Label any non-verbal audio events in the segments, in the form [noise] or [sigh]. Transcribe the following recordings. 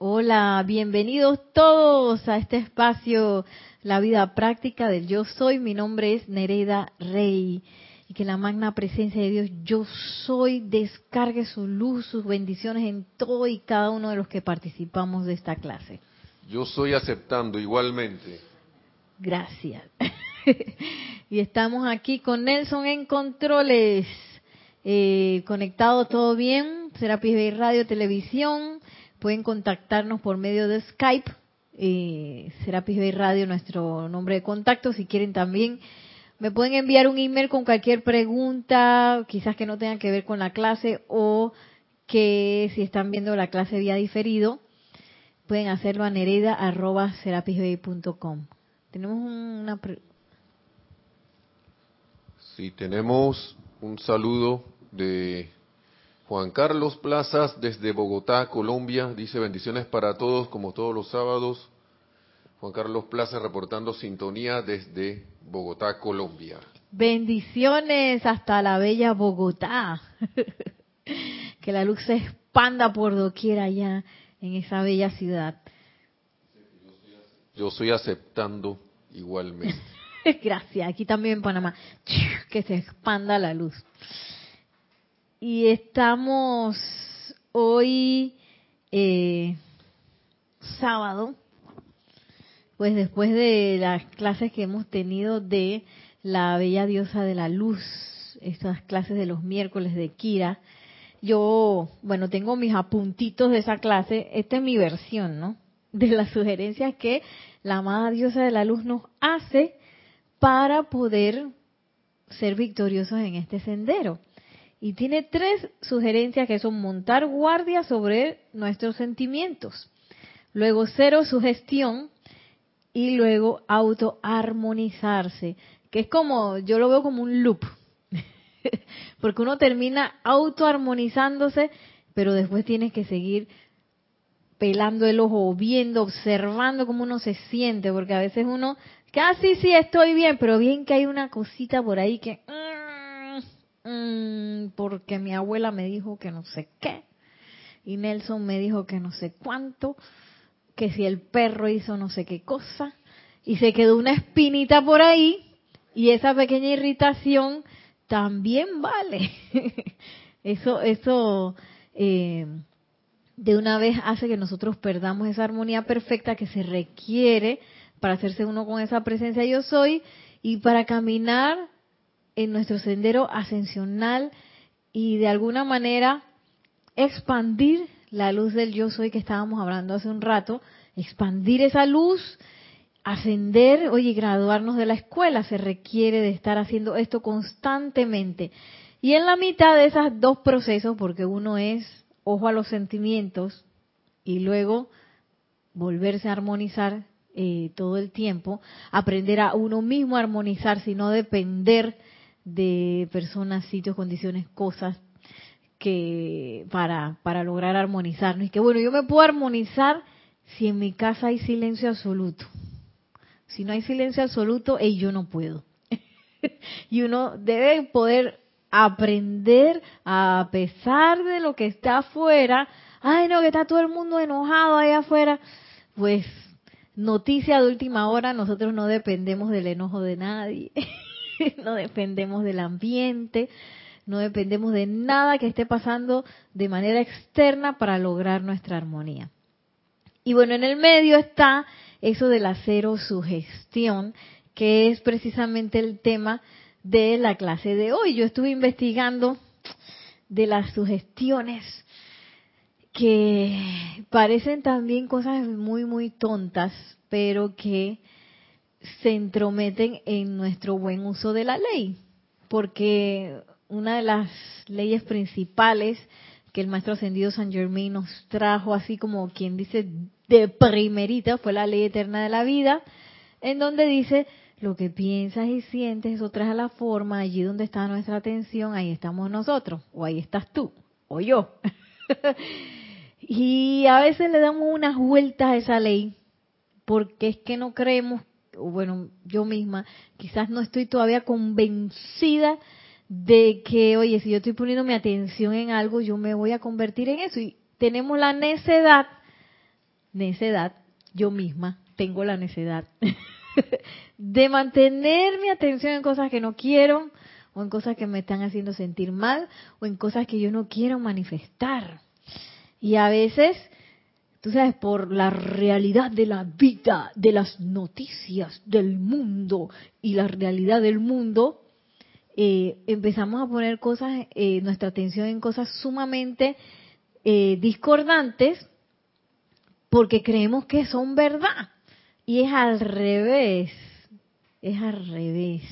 Hola, bienvenidos todos a este espacio, la vida práctica del yo soy. Mi nombre es Nereda Rey. Y que la magna presencia de Dios, yo soy, descargue su luz, sus bendiciones en todo y cada uno de los que participamos de esta clase. Yo soy aceptando igualmente. Gracias. [laughs] y estamos aquí con Nelson en controles. Eh, conectado todo bien, Serapis Bay Radio, Televisión Pueden contactarnos por medio de Skype, eh, Serapis Bay Radio, nuestro nombre de contacto. Si quieren también, me pueden enviar un email con cualquier pregunta, quizás que no tenga que ver con la clase o que si están viendo la clase vía diferido, pueden hacerlo a nereda.serapisbay.com. Tenemos una... Sí, tenemos un saludo de Juan Carlos Plazas desde Bogotá, Colombia, dice bendiciones para todos como todos los sábados. Juan Carlos Plazas reportando sintonía desde Bogotá, Colombia. Bendiciones hasta la bella Bogotá. [laughs] que la luz se expanda por doquier allá en esa bella ciudad. Yo estoy aceptando igualmente. [laughs] Gracias. Aquí también en Panamá. Que se expanda la luz y estamos hoy eh, sábado, pues después de las clases que hemos tenido de la bella diosa de la luz, estas clases de los miércoles de Kira, yo, bueno, tengo mis apuntitos de esa clase, esta es mi versión, ¿no? De las sugerencias que la amada diosa de la luz nos hace para poder ser victoriosos en este sendero. Y tiene tres sugerencias que son montar guardia sobre nuestros sentimientos, luego cero sugestión y luego autoarmonizarse, que es como, yo lo veo como un loop, [laughs] porque uno termina autoarmonizándose, pero después tienes que seguir pelando el ojo, viendo, observando cómo uno se siente, porque a veces uno, casi sí estoy bien, pero bien que hay una cosita por ahí que... Mm, porque mi abuela me dijo que no sé qué, y Nelson me dijo que no sé cuánto, que si el perro hizo no sé qué cosa, y se quedó una espinita por ahí, y esa pequeña irritación también vale. [laughs] eso, eso eh, de una vez hace que nosotros perdamos esa armonía perfecta que se requiere para hacerse uno con esa presencia yo soy y para caminar en nuestro sendero ascensional y de alguna manera expandir la luz del yo soy que estábamos hablando hace un rato, expandir esa luz, ascender, oye, graduarnos de la escuela, se requiere de estar haciendo esto constantemente. Y en la mitad de esos dos procesos, porque uno es ojo a los sentimientos y luego volverse a armonizar eh, todo el tiempo, aprender a uno mismo a armonizarse y no depender de personas, sitios, condiciones, cosas que para, para lograr armonizarnos. Y que bueno, yo me puedo armonizar si en mi casa hay silencio absoluto. Si no hay silencio absoluto, y yo no puedo. [laughs] y uno debe poder aprender a pesar de lo que está afuera. Ay, no, que está todo el mundo enojado ahí afuera. Pues noticia de última hora, nosotros no dependemos del enojo de nadie. [laughs] [laughs] no dependemos del ambiente, no dependemos de nada que esté pasando de manera externa para lograr nuestra armonía. Y bueno, en el medio está eso de la sugestión, que es precisamente el tema de la clase de hoy. Yo estuve investigando de las sugestiones que parecen también cosas muy, muy tontas, pero que se entrometen en nuestro buen uso de la ley, porque una de las leyes principales que el maestro ascendido San Germain nos trajo, así como quien dice de primerita, fue la ley eterna de la vida, en donde dice lo que piensas y sientes, eso trae a la forma, allí donde está nuestra atención, ahí estamos nosotros, o ahí estás tú, o yo. [laughs] y a veces le damos unas vueltas a esa ley, porque es que no creemos bueno, yo misma, quizás no estoy todavía convencida de que, oye, si yo estoy poniendo mi atención en algo, yo me voy a convertir en eso. Y tenemos la necedad necedad, yo misma tengo la necedad [laughs] de mantener mi atención en cosas que no quiero, o en cosas que me están haciendo sentir mal, o en cosas que yo no quiero manifestar. Y a veces, tú sabes, por la realidad de la vida, de las noticias del mundo y la realidad del mundo, eh, empezamos a poner cosas, eh, nuestra atención en cosas sumamente eh, discordantes porque creemos que son verdad. Y es al revés, es al revés.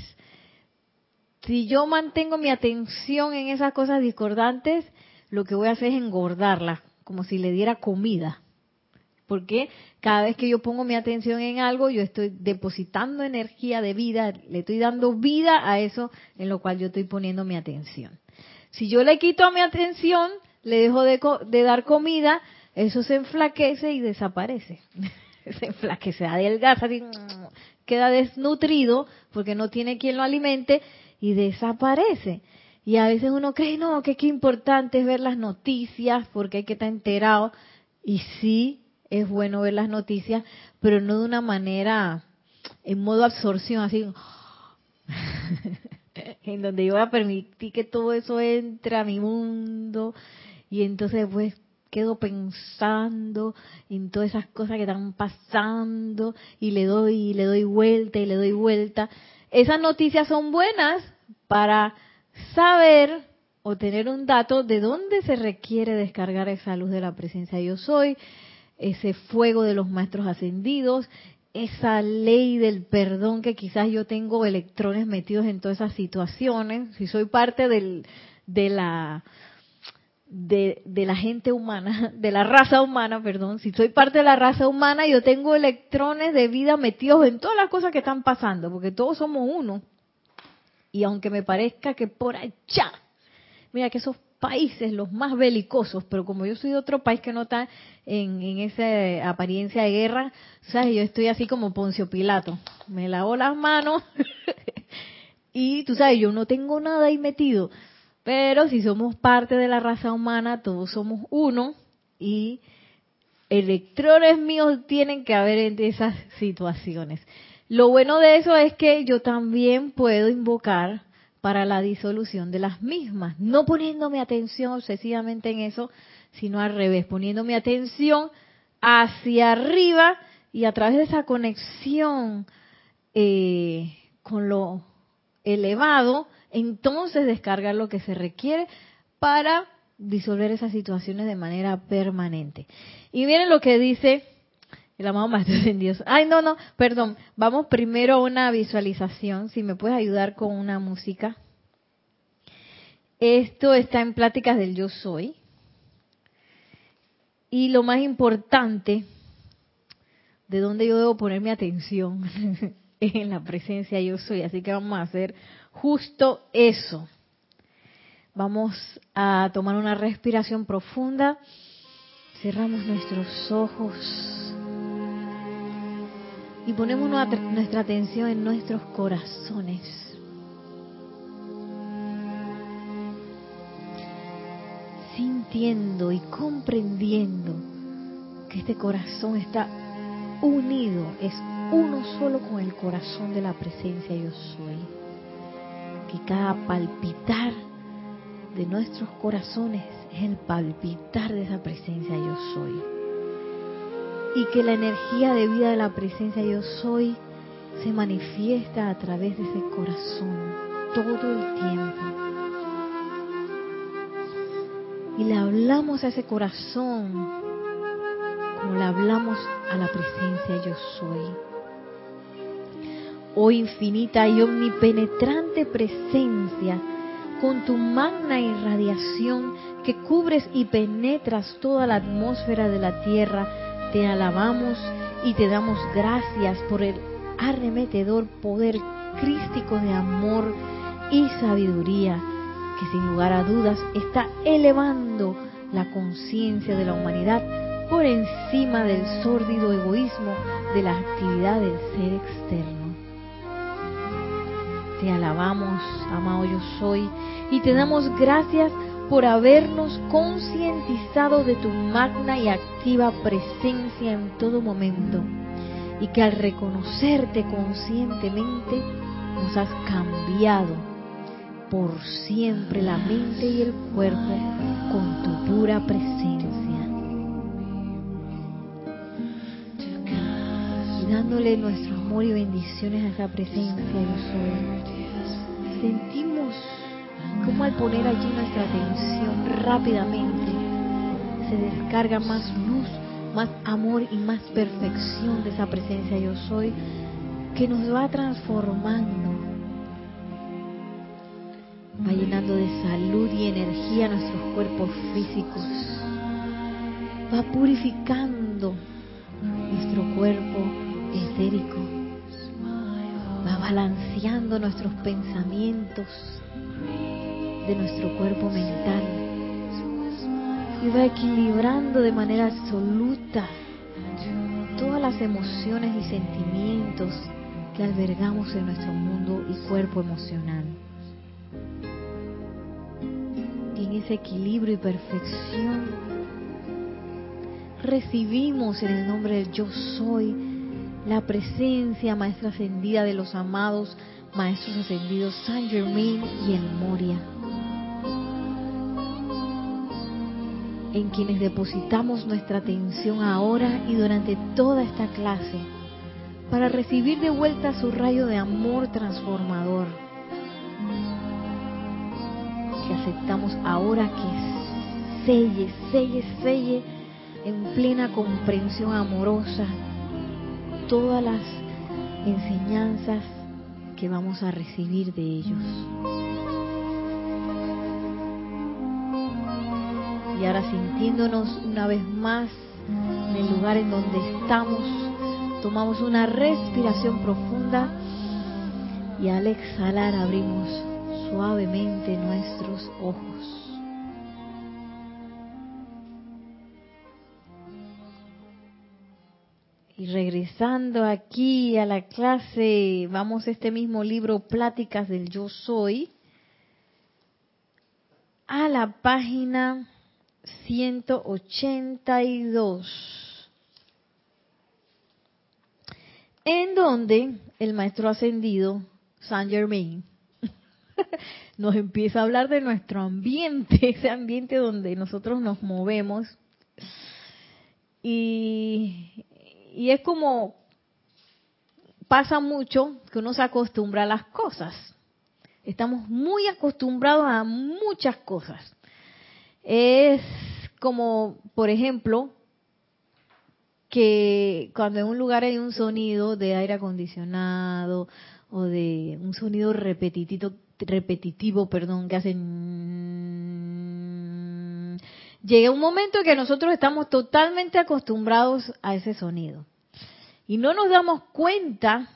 Si yo mantengo mi atención en esas cosas discordantes, lo que voy a hacer es engordarla, como si le diera comida. Porque cada vez que yo pongo mi atención en algo, yo estoy depositando energía de vida, le estoy dando vida a eso en lo cual yo estoy poniendo mi atención. Si yo le quito mi atención, le dejo de, de dar comida, eso se enflaquece y desaparece. [laughs] se enflaquece, adelgaza, queda desnutrido porque no tiene quien lo alimente y desaparece. Y a veces uno cree, no, que qué importante es ver las noticias porque hay que estar enterado. Y sí, es bueno ver las noticias, pero no de una manera en modo absorción, así, [laughs] en donde yo voy a permitir que todo eso entre a mi mundo y entonces pues quedo pensando en todas esas cosas que están pasando y le doy y le doy vuelta y le doy vuelta. Esas noticias son buenas para saber o tener un dato de dónde se requiere descargar esa luz de la presencia yo soy, ese fuego de los maestros ascendidos, esa ley del perdón que quizás yo tengo electrones metidos en todas esas situaciones, si soy parte del, de la de, la gente humana, [laughs] de la raza humana, perdón, si soy parte de la raza humana, yo tengo electrones de vida metidos en todas las cosas que están pasando, porque todos somos uno. Y aunque me parezca que por allá, mira que esos países, los más belicosos, pero como yo soy de otro país que no está en, en esa apariencia de guerra, ¿sabes? Yo estoy así como Poncio Pilato. Me lavo las manos [laughs] y tú sabes, yo no tengo nada ahí metido. Pero si somos parte de la raza humana, todos somos uno y electrones míos tienen que haber en esas situaciones. Lo bueno de eso es que yo también puedo invocar para la disolución de las mismas, no poniéndome atención obsesivamente en eso, sino al revés, poniéndome atención hacia arriba y a través de esa conexión eh, con lo elevado, entonces descargar lo que se requiere para disolver esas situaciones de manera permanente. Y miren lo que dice el amado Maestro en Dios. Ay, no, no, perdón. Vamos primero a una visualización. Si me puedes ayudar con una música. Esto está en Pláticas del Yo Soy. Y lo más importante, de dónde yo debo poner mi atención, [laughs] en la presencia Yo Soy. Así que vamos a hacer justo eso. Vamos a tomar una respiración profunda. Cerramos nuestros ojos y ponemos nuestra atención en nuestros corazones. Sintiendo y comprendiendo que este corazón está unido, es uno solo con el corazón de la presencia yo soy que cada palpitar de nuestros corazones es el palpitar de esa presencia yo soy. Y que la energía de vida de la presencia yo soy se manifiesta a través de ese corazón todo el tiempo. Y le hablamos a ese corazón como le hablamos a la presencia yo soy oh infinita y omnipenetrante presencia, con tu magna irradiación que cubres y penetras toda la atmósfera de la tierra, te alabamos y te damos gracias por el arremetedor poder crístico de amor y sabiduría que sin lugar a dudas está elevando la conciencia de la humanidad por encima del sórdido egoísmo de la actividad del ser externo. Te alabamos, amado yo soy, y te damos gracias por habernos concientizado de tu magna y activa presencia en todo momento y que al reconocerte conscientemente nos has cambiado por siempre la mente y el cuerpo con tu pura presencia. Y dándole nuestro amor y bendiciones a esa presencia yo soy, sentimos como al poner allí nuestra atención rápidamente se descarga más luz, más amor y más perfección de esa presencia yo soy que nos va transformando, va llenando de salud y energía nuestros cuerpos físicos, va purificando nuestro cuerpo etérico, va balanceando nuestros pensamientos de nuestro cuerpo mental y va equilibrando de manera absoluta todas las emociones y sentimientos que albergamos en nuestro mundo y cuerpo emocional. En ese equilibrio y perfección recibimos en el nombre del yo soy la presencia maestra ascendida de los amados maestros ascendidos Saint Germain y el Moria, en quienes depositamos nuestra atención ahora y durante toda esta clase para recibir de vuelta su rayo de amor transformador que aceptamos ahora que selle, selle, selle en plena comprensión amorosa todas las enseñanzas que vamos a recibir de ellos. Y ahora sintiéndonos una vez más en el lugar en donde estamos, tomamos una respiración profunda y al exhalar abrimos suavemente nuestros ojos. Y regresando aquí a la clase, vamos a este mismo libro, Pláticas del Yo Soy, a la página 182, en donde el maestro ascendido, Saint Germain, [laughs] nos empieza a hablar de nuestro ambiente, [laughs] ese ambiente donde nosotros nos movemos. Y y es como pasa mucho que uno se acostumbra a las cosas. Estamos muy acostumbrados a muchas cosas. Es como, por ejemplo, que cuando en un lugar hay un sonido de aire acondicionado o de un sonido repetitivo, repetitivo, perdón, que hacen llega un momento en que nosotros estamos totalmente acostumbrados a ese sonido. Y no nos damos cuenta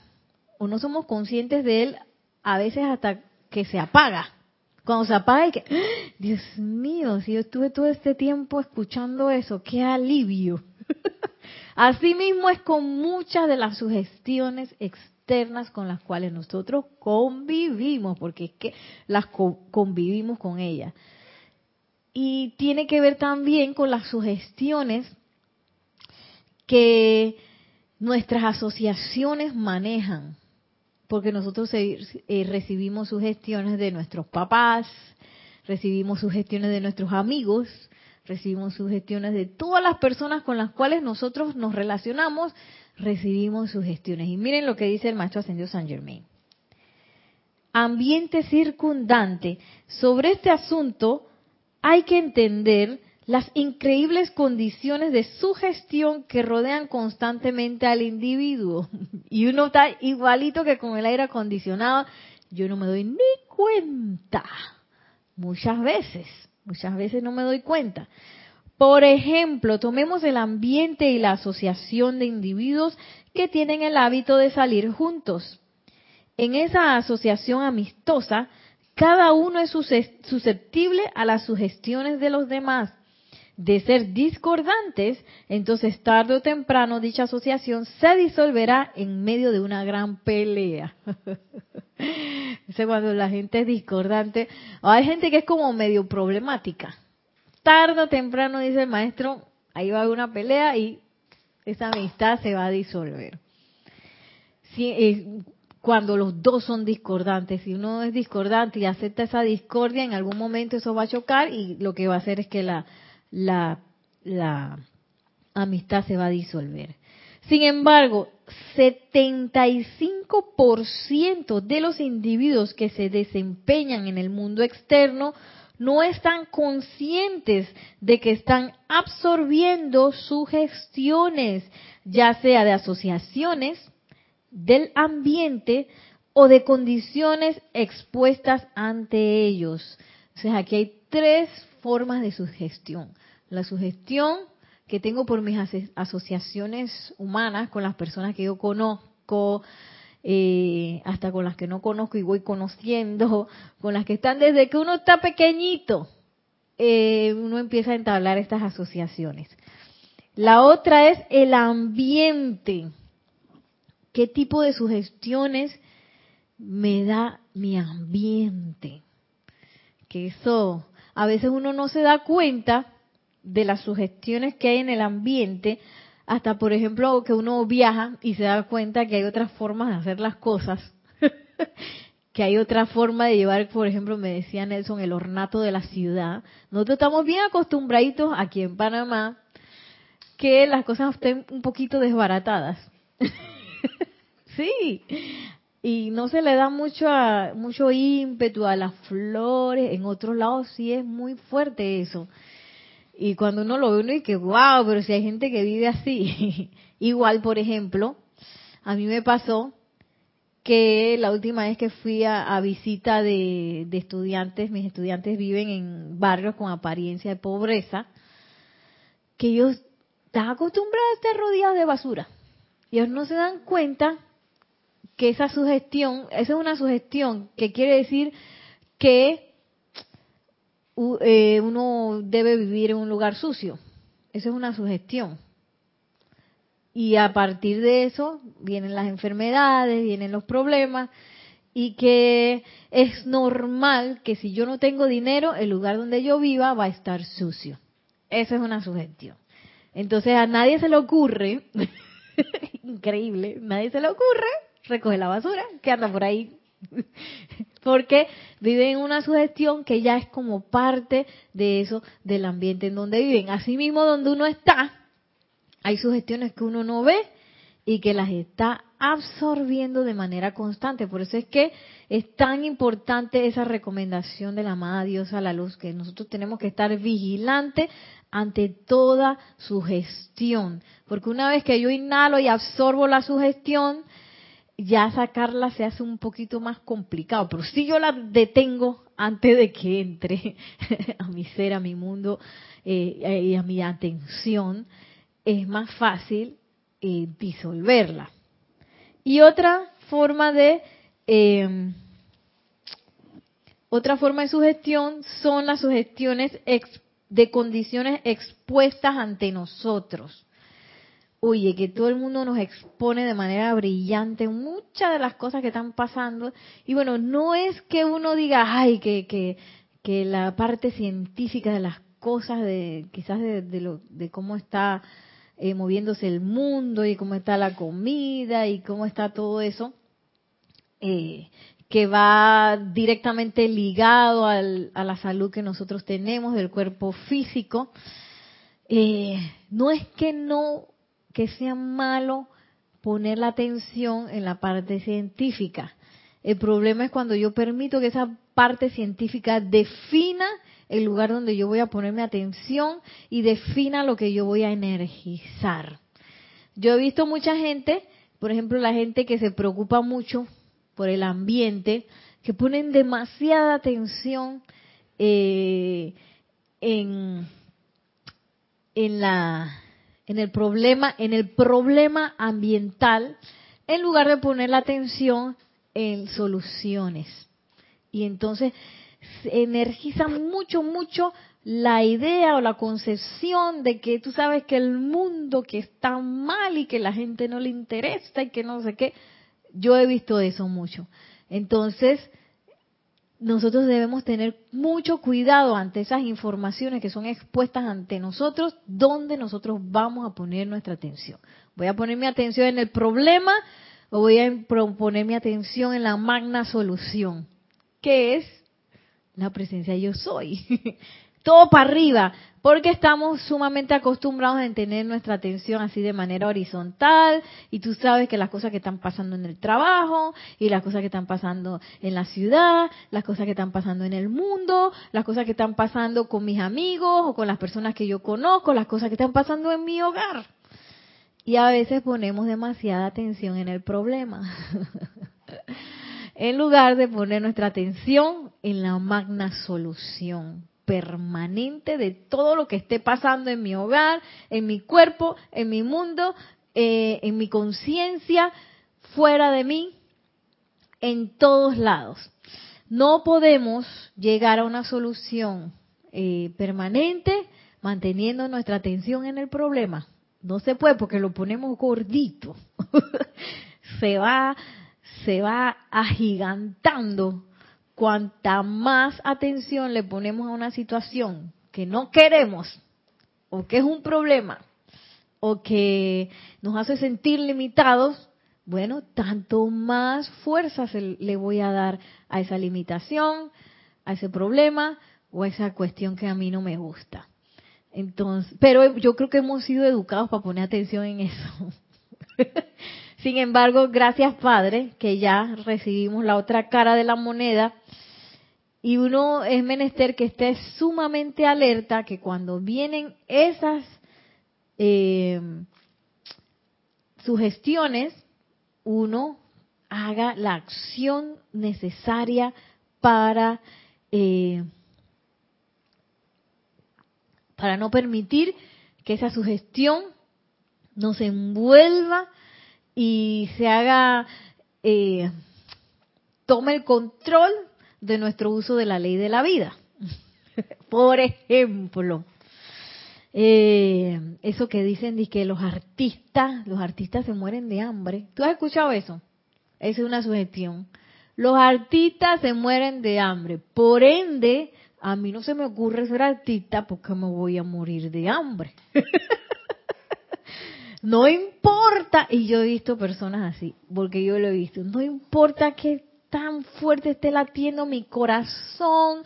o no somos conscientes de él a veces hasta que se apaga. Cuando se apaga y que, ¡Ah! Dios mío, si yo estuve todo este tiempo escuchando eso, qué alivio. [laughs] Así mismo es con muchas de las sugestiones externas con las cuales nosotros convivimos, porque es que las convivimos con ellas y tiene que ver también con las sugestiones que nuestras asociaciones manejan, porque nosotros eh, recibimos sugestiones de nuestros papás, recibimos sugestiones de nuestros amigos, recibimos sugestiones de todas las personas con las cuales nosotros nos relacionamos, recibimos sugestiones. Y miren lo que dice el maestro ascendido San Germain. Ambiente circundante. Sobre este asunto hay que entender las increíbles condiciones de sugestión que rodean constantemente al individuo. [laughs] Y uno está igualito que con el aire acondicionado. Yo no me doy ni cuenta. Muchas veces, muchas veces no me doy cuenta. Por ejemplo, tomemos el ambiente y la asociación de individuos que tienen el hábito de salir juntos. En esa asociación amistosa, cada uno es susceptible a las sugestiones de los demás. De ser discordantes, entonces tarde o temprano dicha asociación se disolverá en medio de una gran pelea. [laughs] Cuando la gente es discordante. hay gente que es como medio problemática. Tarde o temprano, dice el maestro, ahí va a haber una pelea y esa amistad se va a disolver. Si, cuando los dos son discordantes, si uno es discordante y acepta esa discordia, en algún momento eso va a chocar y lo que va a hacer es que la, la, la amistad se va a disolver. Sin embargo, 75% de los individuos que se desempeñan en el mundo externo no están conscientes de que están absorbiendo sugestiones, ya sea de asociaciones, del ambiente o de condiciones expuestas ante ellos. Entonces aquí hay tres formas de sugestión. La sugestión que tengo por mis asociaciones humanas con las personas que yo conozco, eh, hasta con las que no conozco y voy conociendo, [laughs] con las que están desde que uno está pequeñito, eh, uno empieza a entablar estas asociaciones. La otra es el ambiente. ¿Qué tipo de sugestiones me da mi ambiente? Que eso a veces uno no se da cuenta de las sugestiones que hay en el ambiente, hasta por ejemplo que uno viaja y se da cuenta que hay otras formas de hacer las cosas, [laughs] que hay otra forma de llevar, por ejemplo, me decía Nelson, el ornato de la ciudad. Nosotros estamos bien acostumbraditos aquí en Panamá que las cosas estén un poquito desbaratadas. [laughs] sí, y no se le da mucho mucho ímpetu a las flores, en otros lados sí es muy fuerte eso. Y cuando uno lo ve, uno dice, wow, pero si hay gente que vive así. [laughs] Igual, por ejemplo, a mí me pasó que la última vez que fui a, visita de, estudiantes, mis estudiantes viven en barrios con apariencia de pobreza, que ellos están acostumbrados a estar rodeados de basura. Ellos no se dan cuenta que esa sugestión, esa es una sugestión que quiere decir que eh, uno debe vivir en un lugar sucio. Esa es una sugestión. Y a partir de eso vienen las enfermedades, vienen los problemas y que es normal que si yo no tengo dinero, el lugar donde yo viva va a estar sucio. Esa es una sugestión. Entonces a nadie se le ocurre, [laughs] increíble, nadie se le ocurre recoger la basura que anda por ahí [laughs] porque viven en una sugestión que ya es como parte de eso, del ambiente en donde viven. Asimismo, donde uno está, hay sugestiones que uno no ve y que las está absorbiendo de manera constante. Por eso es que es tan importante esa recomendación de la amada diosa la luz, que nosotros tenemos que estar vigilantes ante toda sugestión. Porque una vez que yo inhalo y absorbo la sugestión, ya sacarla se hace un poquito más complicado, pero si yo la detengo antes de que entre [laughs] a mi ser, a mi mundo eh, y a mi atención, es más fácil eh, disolverla. Y otra forma de em, otra forma de sugestión son las sugestiones de condiciones expuestas ante nosotros oye, que todo el mundo nos expone de manera brillante muchas de las cosas que están pasando. Y bueno, no es que uno diga, ay, que, que, que la parte científica de las cosas, de quizás de, lo, de cómo está eh, moviéndose el mundo y cómo está la comida y cómo está todo eso, eh, que va directamente ligado al, a la salud que nosotros tenemos del cuerpo físico. Eh, no es que no que sea malo poner la atención en la parte científica. El problema es cuando yo permito que esa parte científica defina el lugar donde yo voy a ponerme atención y defina lo que yo voy a energizar. Yo he visto mucha gente, por ejemplo, la gente que se preocupa mucho por el ambiente, que ponen demasiada atención eh, en, en la en el problema, en el problema ambiental, en lugar de poner la atención en soluciones. Y entonces se energiza mucho, mucho la idea o la concepción de que tú sabes que el mundo que está mal y que la gente no le interesa y que no sé qué. Yo he visto eso mucho. Entonces, nosotros debemos tener mucho cuidado ante esas informaciones que son expuestas ante nosotros, donde nosotros vamos a poner nuestra atención. Voy a poner mi atención en el problema o voy a poner mi atención en la magna solución, que es la presencia yo soy. [laughs] Todo para arriba, porque estamos sumamente acostumbrados a tener nuestra atención así de manera horizontal y tú sabes que las cosas que están pasando en el trabajo y las cosas que están pasando en la ciudad, las cosas que están pasando en el mundo, las cosas que están pasando con mis amigos o con las personas que yo conozco, las cosas que están pasando en mi hogar. Y a veces ponemos demasiada atención en el problema. [laughs] en lugar de poner nuestra atención en la magna solución permanente de todo lo que esté pasando en mi hogar, en mi cuerpo, en mi mundo, eh, en mi conciencia, fuera de mí, en todos lados. No podemos llegar a una solución eh, permanente manteniendo nuestra atención en el problema. No se puede porque lo ponemos gordito. [laughs] se va, se va agigantando cuanta más atención le ponemos a una situación que no queremos o que es un problema o que nos hace sentir limitados, bueno, tanto más fuerza le voy a dar a esa limitación, a ese problema o a esa cuestión que a mí no me gusta. Entonces, pero yo creo que hemos sido educados para poner atención en eso. [laughs] Sin embargo, gracias Padre, que ya recibimos la otra cara de la moneda. Y uno es menester que esté sumamente alerta que cuando vienen esas eh, sugestiones, uno haga la acción necesaria para, eh, para no permitir que esa sugestión nos envuelva y se haga, eh, tome el control de nuestro uso de la ley de la vida. [laughs] Por ejemplo, eh, eso que dicen de que los artistas, los artistas se mueren de hambre. ¿Tú has escuchado eso? Esa es una sugestión. Los artistas se mueren de hambre. Por ende, a mí no se me ocurre ser artista porque me voy a morir de hambre. [laughs] no importa, y yo he visto personas así, porque yo lo he visto, no importa que tan fuerte esté latiendo mi corazón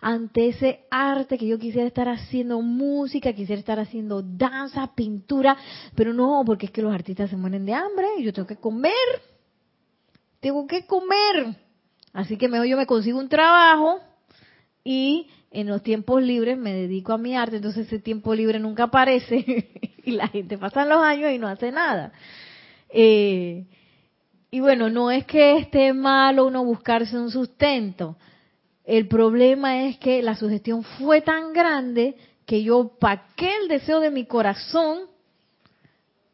ante ese arte que yo quisiera estar haciendo música, quisiera estar haciendo danza, pintura, pero no, porque es que los artistas se mueren de hambre y yo tengo que comer, tengo que comer. Así que mejor yo me consigo un trabajo y en los tiempos libres me dedico a mi arte, entonces ese tiempo libre nunca aparece [laughs] y [laughs] la gente pasa los años y no hace nada. Eh, y bueno, no es que esté malo uno buscarse un sustento. El problema es que la sugestión fue tan grande que yo paqué el deseo de mi corazón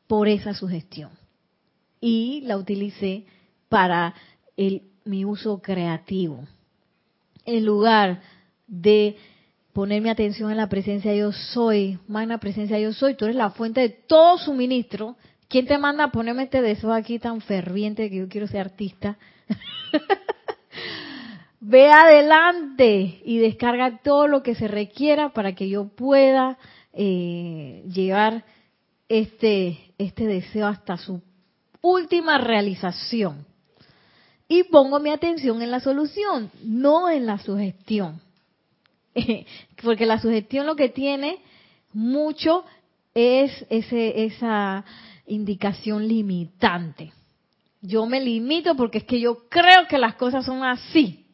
por esa sugestión. Y la utilicé para el, mi uso creativo. En lugar de poner mi atención en la presencia yo soy, magna presencia yo soy, tú eres la fuente de todo suministro, ¿Quién te manda a ponerme este deseo aquí tan ferviente que yo quiero ser artista? [laughs] Ve adelante y descarga todo lo que se requiera para que yo pueda eh, llevar este, este deseo hasta su última realización. Y pongo mi atención en la solución, no en la sugestión. [laughs] Porque la sugestión lo que tiene mucho es ese, esa indicación limitante. Yo me limito porque es que yo creo que las cosas son así.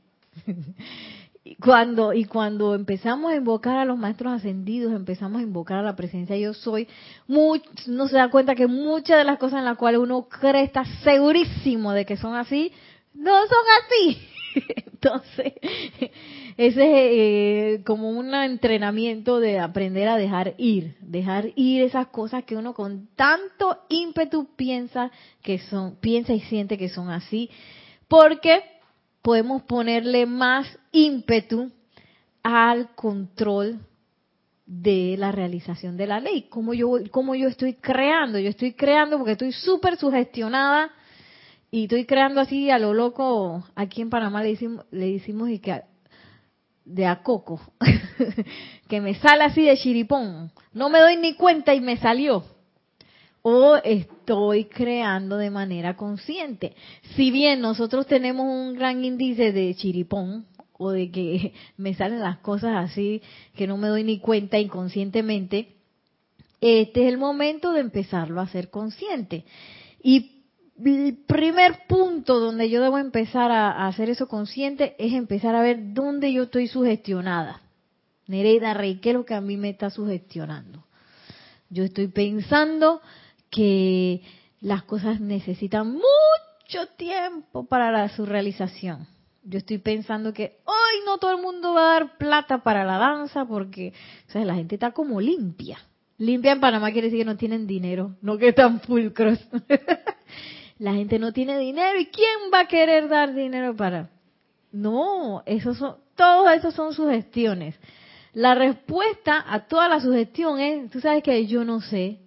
[laughs] y cuando y cuando empezamos a invocar a los maestros ascendidos, empezamos a invocar a la presencia yo soy, uno se da cuenta que muchas de las cosas en las cuales uno cree está segurísimo de que son así, no son así. [laughs] Entonces, ese es eh, como un entrenamiento de aprender a dejar ir, dejar ir esas cosas que uno con tanto ímpetu piensa que son, piensa y siente que son así, porque podemos ponerle más ímpetu al control de la realización de la ley. Como yo, como yo estoy creando, yo estoy creando porque estoy súper sugestionada y estoy creando así a lo loco, aquí en Panamá le decimos, le decimos y que de a coco, [laughs] que me sale así de chiripón, no me doy ni cuenta y me salió. O estoy creando de manera consciente. Si bien nosotros tenemos un gran índice de chiripón, o de que [laughs] me salen las cosas así, que no me doy ni cuenta inconscientemente, este es el momento de empezarlo a ser consciente. Y el primer punto donde yo debo empezar a, hacer eso consciente es empezar a ver dónde yo estoy sugestionada. Nereida Rey, ¿qué es lo que a mí me está sugestionando? Yo estoy pensando que las cosas necesitan mucho tiempo para su realización. Yo estoy pensando que hoy no todo el mundo va a dar plata para la danza porque o la gente está como limpia. Limpia en Panamá quiere decir que no tienen dinero, no que están pulcros. [laughs] la gente no tiene dinero y ¿quién va a querer dar dinero para? No, esos son, todo eso son sugestiones. La respuesta a toda la sugestión es, tú sabes que yo no sé.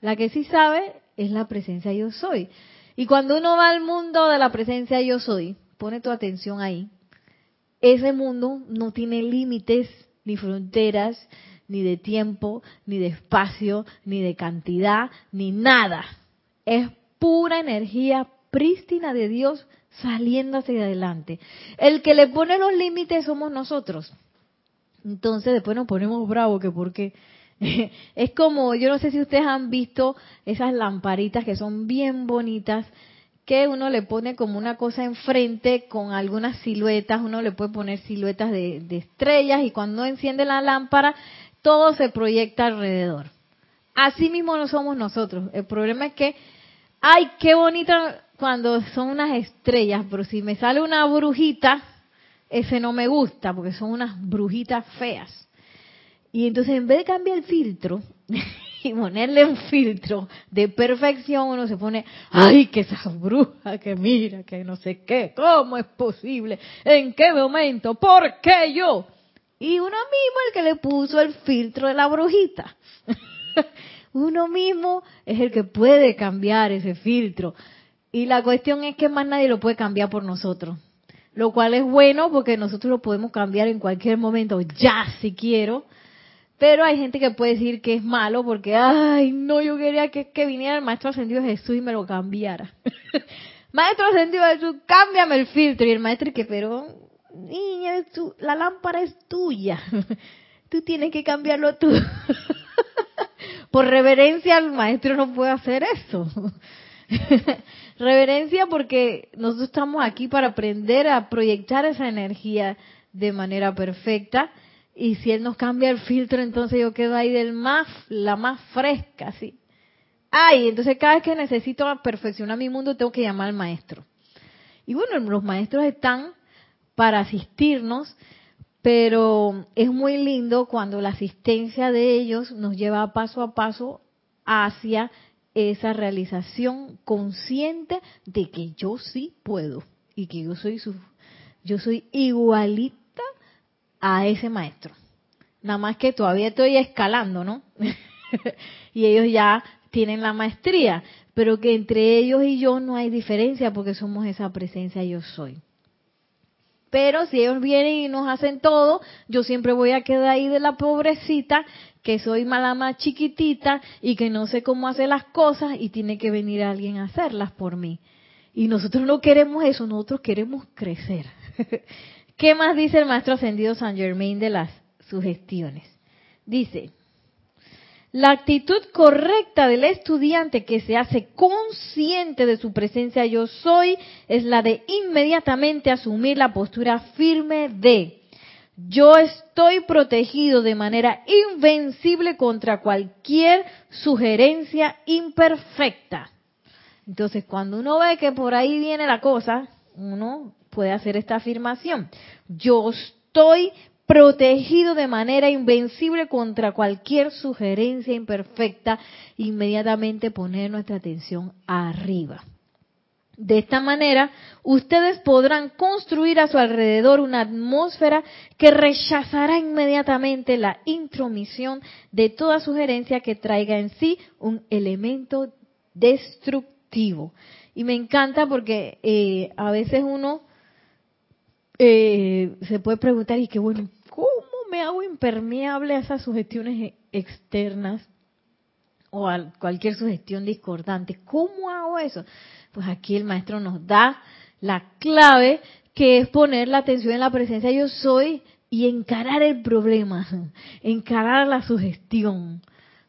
La que sí sabe es la presencia yo soy. Y cuando uno va al mundo de la presencia yo soy, pone tu atención ahí, ese mundo no tiene límites ni fronteras, ni de tiempo, ni de espacio, ni de cantidad, ni nada. Es pura energía prístina de Dios saliendo hacia adelante. El que le pone los límites somos nosotros. Entonces después nos ponemos bravos que porque [laughs] es como, yo no sé si ustedes han visto esas lamparitas que son bien bonitas, que uno le pone como una cosa enfrente con algunas siluetas, uno le puede poner siluetas de, de estrellas y cuando enciende la lámpara todo se proyecta alrededor. Así mismo no somos nosotros. El problema es que, ay, qué bonita cuando son unas estrellas, pero si me sale una brujita, ese no me gusta, porque son unas brujitas feas. Y entonces en vez de cambiar el filtro [laughs] y ponerle un filtro de perfección, uno se pone, ay, que esa bruja, que mira, que no sé qué, ¿cómo es posible? ¿En qué momento? ¿Por qué yo? Y uno mismo el que le puso el filtro de la brujita. [laughs] uno mismo es el que puede cambiar ese filtro. Y la cuestión es que más nadie lo puede cambiar por nosotros. Lo cual es bueno porque nosotros lo podemos cambiar en cualquier momento, ya si quiero. Pero hay gente que puede decir que es malo porque, ay, no, yo quería que, viniera el Maestro Ascendido Jesús y me lo cambiara. [laughs] maestro Ascendido Jesús, cámbiame el filtro. Y el Maestro que, pero niña, la lámpara es tuya. [laughs] Tú tienes que cambiarlo tú. [laughs] Por reverencia al maestro no puede hacer eso. [laughs] reverencia porque nosotros estamos aquí para aprender a proyectar esa energía de manera perfecta. Y si él nos cambia el filtro, entonces yo quedo ahí del más, la más fresca, ¿sí? Ay, entonces cada vez que necesito perfeccionar mi mundo tengo que llamar al maestro. Y bueno, los maestros están para asistirnos, pero es muy lindo cuando la asistencia de ellos nos lleva paso a paso hacia esa realización consciente de que yo sí puedo y que yo soy su, yo soy igualita a ese maestro. Nada más que todavía estoy escalando, ¿no? [laughs] y ellos ya tienen la maestría, pero que entre ellos y yo no hay diferencia porque somos esa presencia yo soy. Pero si ellos vienen y nos hacen todo, yo siempre voy a quedar ahí de la pobrecita, que soy mala más chiquitita y que no sé cómo hacer las cosas y tiene que venir alguien a hacerlas por mí. Y nosotros no queremos eso, nosotros queremos crecer. [laughs] ¿Qué más dice el maestro ascendido San Germain de las sugestiones? Dice, la actitud correcta del estudiante que se hace consciente de su presencia yo soy es la de inmediatamente asumir la postura firme de yo estoy protegido de manera invencible contra cualquier sugerencia imperfecta. Entonces, cuando uno ve que por ahí viene la cosa, uno puede hacer esta afirmación. Yo estoy protegido de manera invencible contra cualquier sugerencia imperfecta, inmediatamente poner nuestra atención arriba. De esta manera, ustedes podrán construir a su alrededor una atmósfera que rechazará inmediatamente la intromisión de toda sugerencia que traiga en sí un elemento destructivo. Y me encanta porque eh, a veces uno eh, se puede preguntar, y que bueno, ¿cómo me hago impermeable a esas sugestiones e-, externas o a cualquier sugestión discordante? ¿Cómo hago eso? Pues aquí el maestro nos da la clave que es poner la atención en la presencia yo soy y encarar el problema, [laughs] encarar la sugestión.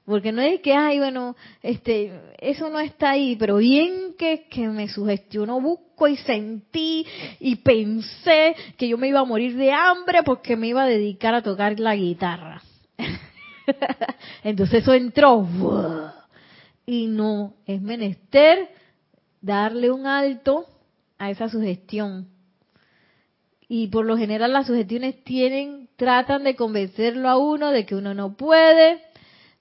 Porque no es que, ay, bueno, este, eso no está ahí, pero bien que, que me sugestionó, busco y sentí y pensé que yo me iba a morir de hambre porque me iba a dedicar a tocar la guitarra. [laughs] Entonces eso entró. Y no, es menester darle un alto a esa sugestión. Y por lo general las sugestiones tienen, tratan de convencerlo a uno de que uno no puede,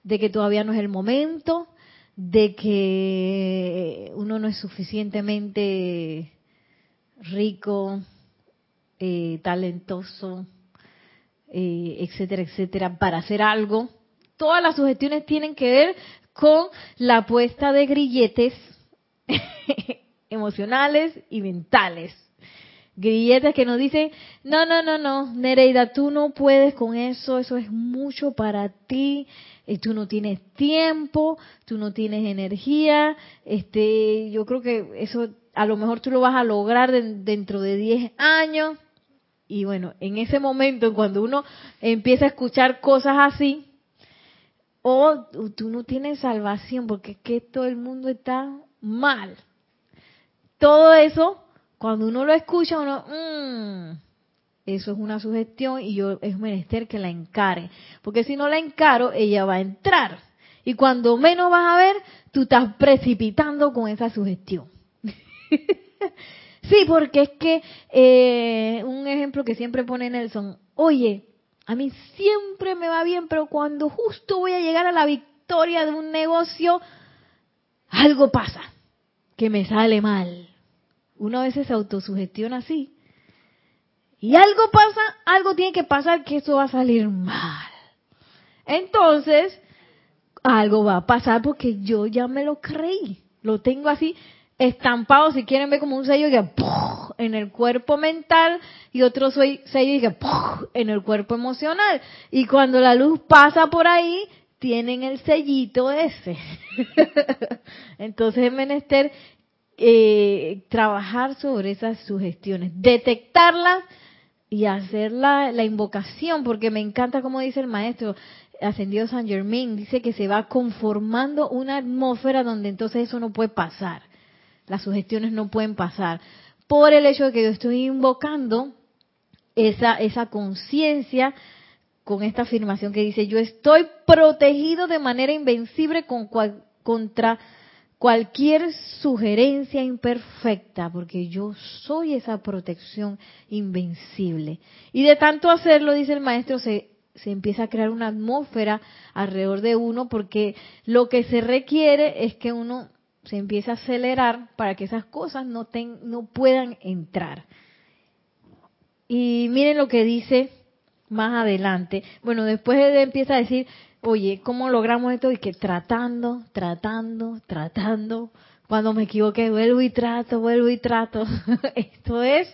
de que todavía no es el momento, de que uno no es suficientemente rico, eh, talentoso, eh, etcétera, etcétera, para hacer algo. Todas las sugestiones tienen que ver con la puesta de grilletes [laughs] emocionales y mentales. Grilletes que nos dicen, no, no, no, no, Nereida, tú no puedes con eso, eso es mucho para ti, tú no tienes tiempo, tú no tienes energía, este, yo creo que eso a lo mejor tú lo vas a lograr dentro de 10 años. Y bueno, en ese momento, cuando uno empieza a escuchar cosas así, o tú no tienes salvación porque es que todo el mundo está mal. Todo eso, cuando uno lo escucha, uno, mmm, eso es una sugestión y yo es menester que la encare. Porque si no la encaro, ella va a entrar. Y cuando menos vas a ver, tú estás precipitando con esa sugestión. [laughs] sí, porque es que eh, un ejemplo que siempre pone Nelson, oye, a mí siempre me va bien, pero cuando justo voy a llegar a la victoria de un negocio, algo pasa, que me sale mal. Uno a veces se autosugestiona así y algo pasa, algo tiene que pasar que eso va a salir mal. Entonces, algo va a pasar porque yo ya me lo creí. Lo tengo así estampado, si quieren ver como un sello que en el cuerpo mental y otro sello que en el cuerpo emocional. Y cuando la luz pasa por ahí, tienen el sellito ese. [laughs] Entonces es menester eh, trabajar sobre esas sugestiones, detectarlas y hacer la, invocación, porque me encanta como dice el maestro ascendido San Germain, dice que se va conformando una atmósfera donde entonces eso no puede pasar, las sugestiones no pueden pasar, por el hecho de que yo estoy invocando esa, esa conciencia con esta afirmación que dice, yo estoy protegido de manera invencible con contra cualquier sugerencia imperfecta, porque yo soy esa protección invencible. Y de tanto hacerlo, dice el maestro, se, se empieza a crear una atmósfera alrededor de uno, porque lo que se requiere es que uno se empiece a acelerar para que esas cosas no, no puedan entrar. Y miren lo que dice más adelante. Bueno, después empieza a decir, oye, ¿cómo logramos esto? Y que tratando, tratando, tratando. Cuando me equivoqué, vuelvo y trato, vuelvo y trato. [laughs] esto es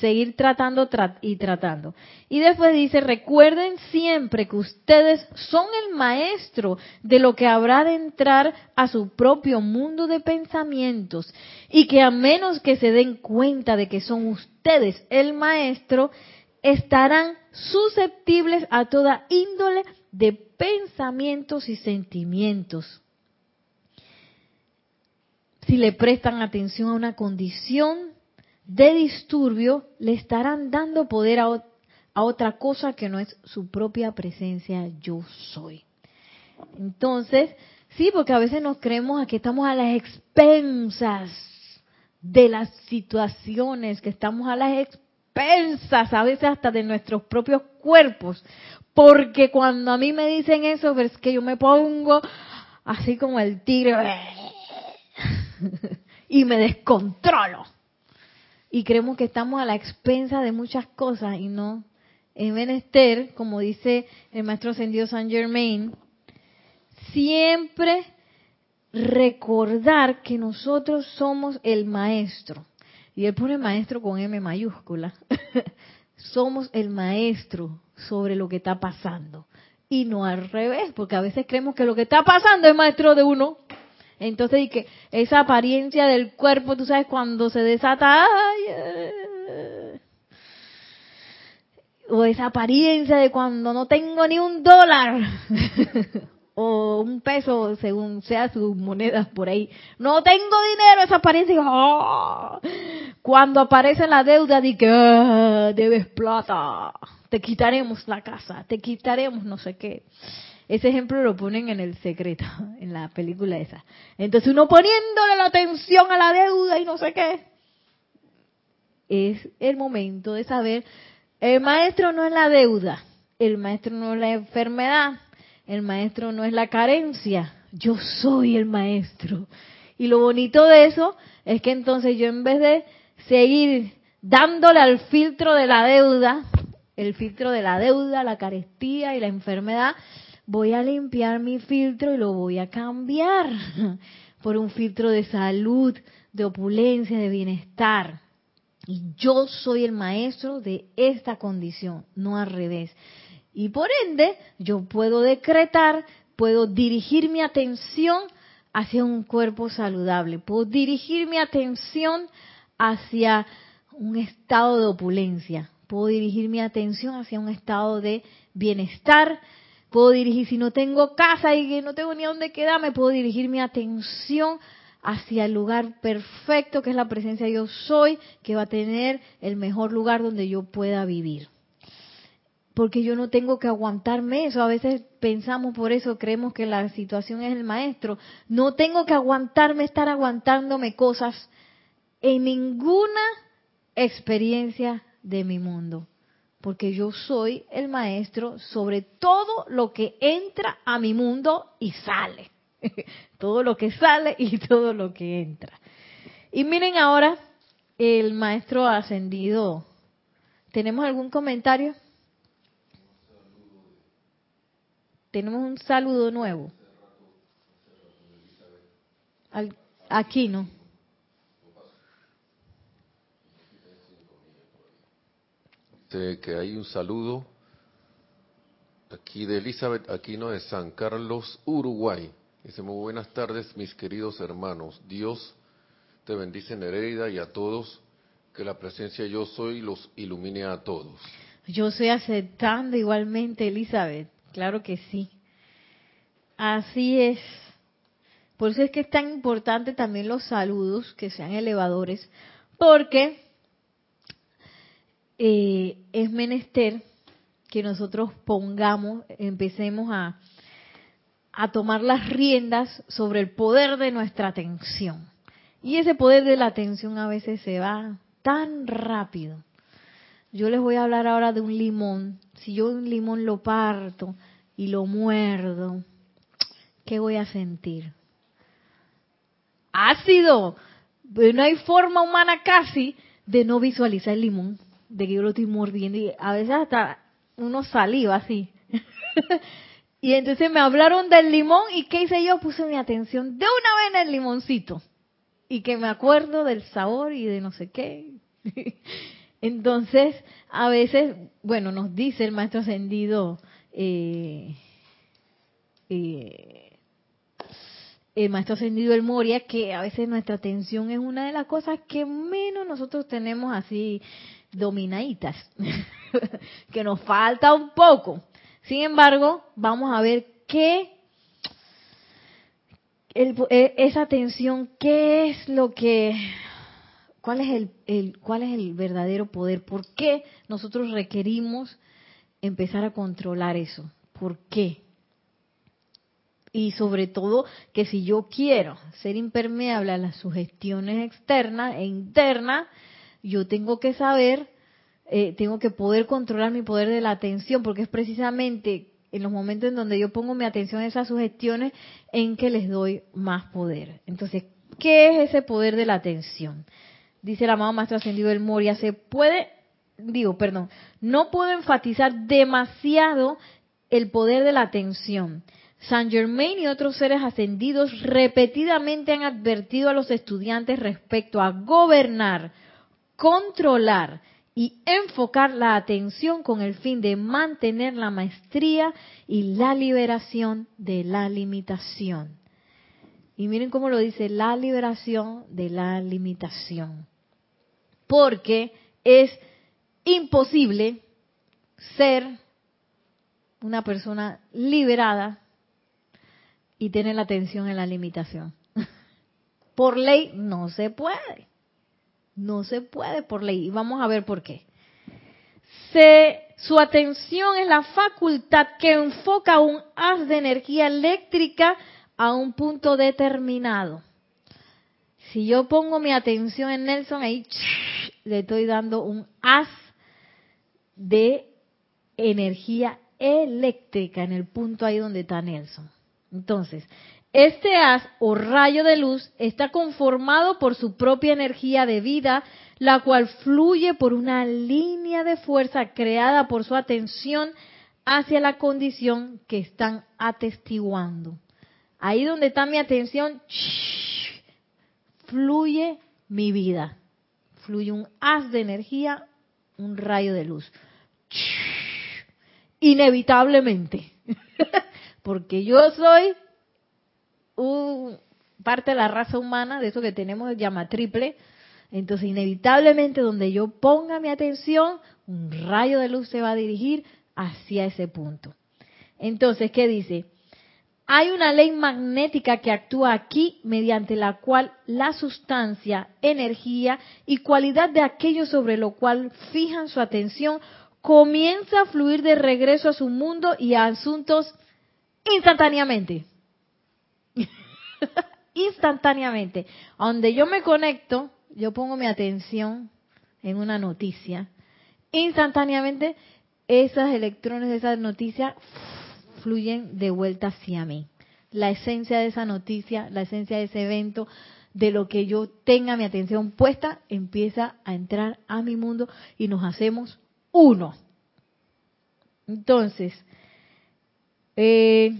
seguir tratando y tratando. Y después dice, recuerden siempre que ustedes son el maestro de lo que habrá de entrar a su propio mundo de pensamientos y que a menos que se den cuenta de que son ustedes el maestro, estarán susceptibles a toda índole de pensamientos y sentimientos. Si le prestan atención a una condición de disturbio, le estarán dando poder a, otra cosa que no es su propia presencia yo soy. Entonces, sí, porque a veces nos creemos que estamos a las expensas de las situaciones, que estamos a las expensas a veces hasta de nuestros propios cuerpos, porque cuando a mí me dicen eso, pues, es que yo me pongo así como el tigre [laughs] y me descontrolo. Y creemos que estamos a la expensa de muchas cosas y no. En menester, como dice el maestro ascendido San Germain, siempre recordar que nosotros somos el maestro. Y él pone maestro con M mayúscula. [laughs] somos el maestro sobre lo que está pasando. Y no al revés, porque a veces creemos que lo que está pasando es maestro de uno. Entonces, y que esa apariencia del cuerpo, tú sabes, cuando se desata, eh, o esa apariencia de cuando no tengo ni un dólar, [laughs] o un peso, según sea sus monedas por ahí. No tengo dinero, esa apariencia. ¡ah! Cuando aparece la deuda, di que ah, debes plata, te quitaremos la casa, te quitaremos no sé qué. Ese ejemplo lo ponen en el secreto, [laughs] en la película esa. Entonces uno poniéndole la atención a la deuda y no sé qué. Es el momento de saber, el maestro no es la deuda, el maestro no es la enfermedad, el maestro no es la carencia, yo soy el maestro. Y lo bonito de eso es que entonces yo en vez de seguir dándole al filtro de la deuda, el filtro de la deuda, la carestía y la enfermedad, voy a limpiar mi filtro y lo voy a cambiar [laughs] por un filtro de salud, de opulencia, de bienestar. Y yo soy el maestro de esta condición, no al revés. Y por ende, yo puedo decretar, puedo dirigir mi atención hacia un cuerpo saludable, puedo dirigir mi atención hacia un estado de opulencia, puedo dirigir mi atención hacia un estado de bienestar, puedo dirigir, si no tengo casa y que no tengo ni a dónde quedarme, puedo dirigir mi atención hacia el lugar perfecto que es la presencia de yo soy, que va a tener el mejor lugar donde yo pueda vivir porque yo no tengo que aguantarme eso. A veces pensamos por eso, creemos que la situación es el maestro. No tengo que aguantarme, estar aguantándome cosas en ninguna experiencia de mi mundo, porque yo soy el maestro sobre todo lo que entra a mi mundo y sale. [laughs] todo lo que sale y todo lo que entra. Y miren ahora el maestro ascendido. ¿Tenemos algún comentario? Tenemos un saludo nuevo. aquí no. que hay un saludo aquí de Elizabeth Aquino de San Carlos, Uruguay. Dice, muy buenas tardes, mis queridos hermanos. Dios te bendice en herida y a todos. Que la presencia yo soy los ilumine a todos. Yo estoy aceptando igualmente, Elizabeth. Claro que sí. Así es. Por eso es que es tan importante también los saludos, que sean elevadores, porque eh, es menester que nosotros pongamos, empecemos a, a tomar las riendas sobre el poder de nuestra atención. Y ese poder de la atención a veces se va tan rápido. Yo les voy a hablar ahora de un limón. Si yo un limón lo parto y lo muerdo, ¿qué voy a sentir? Ácido. no hay forma humana casi de no visualizar el limón, de que yo lo estoy mordiendo. Y a veces hasta uno saliva así. [laughs] y entonces me hablaron del limón y ¿qué hice yo? Puse mi atención de una vez en el limoncito. Y que me acuerdo del sabor y de no sé qué. [laughs] Entonces, a veces, bueno, nos dice el maestro ascendido, eh, eh, el maestro ascendido el Moria, que a veces nuestra atención es una de las cosas que menos nosotros tenemos así dominaditas, [laughs] que nos falta un poco. Sin embargo, vamos a ver qué e, esa atención, qué es lo que ¿Cuál es el, el, cuál es el verdadero poder? ¿Por qué nosotros requerimos empezar a controlar eso? ¿Por qué? Y sobre todo que si yo quiero ser impermeable a las sugestiones externas e internas, yo tengo que saber, eh, tengo que poder controlar mi poder de la atención, porque es precisamente en los momentos en donde yo pongo mi atención a esas sugestiones en que les doy más poder. Entonces, ¿qué es ese poder de la atención? Dice el amado Maestro Ascendido del Moria, se puede, digo, perdón, no puedo enfatizar demasiado el poder de la atención. Saint Germain y otros seres ascendidos repetidamente han advertido a los estudiantes respecto a gobernar, controlar y enfocar la atención con el fin de mantener la maestría y la liberación de la limitación. Y miren cómo lo dice, la liberación de la limitación. Porque es imposible ser una persona liberada y tener la atención en la limitación. [laughs] Por ley no se puede. No se puede por ley. Y vamos a ver por qué. Su atención es la facultad que enfoca un haz de energía eléctrica a un punto determinado. Si yo pongo mi atención en Nelson, ahí le estoy dando un haz de energía eléctrica en el punto ahí donde está Nelson. Entonces, este haz o rayo de luz está conformado por su propia energía de vida, la cual fluye por una línea de fuerza creada por su atención hacia la condición que están atestiguando. Ahí donde está mi atención, fluye mi vida. Fluye un haz de energía, un rayo de luz. Inevitablemente. [laughs] Porque yo soy un, parte de la raza humana, de eso que tenemos llama triple. Entonces, inevitablemente, donde yo ponga mi atención, un rayo de luz se va a dirigir hacia ese punto. Entonces, ¿qué dice? Hay una ley magnética que actúa aquí mediante la cual la sustancia, energía y cualidad de aquello sobre lo cual fijan su atención comienza a fluir de regreso a su mundo y a asuntos instantáneamente. [laughs] instantáneamente. donde yo me conecto, yo pongo mi atención en una noticia. Instantáneamente, esos electrones de esa noticia fluyen de vuelta hacia mí. La esencia de esa noticia, la esencia de ese evento, de lo que yo tenga mi atención puesta, empieza a entrar a mi mundo y nos hacemos uno. Entonces, eh,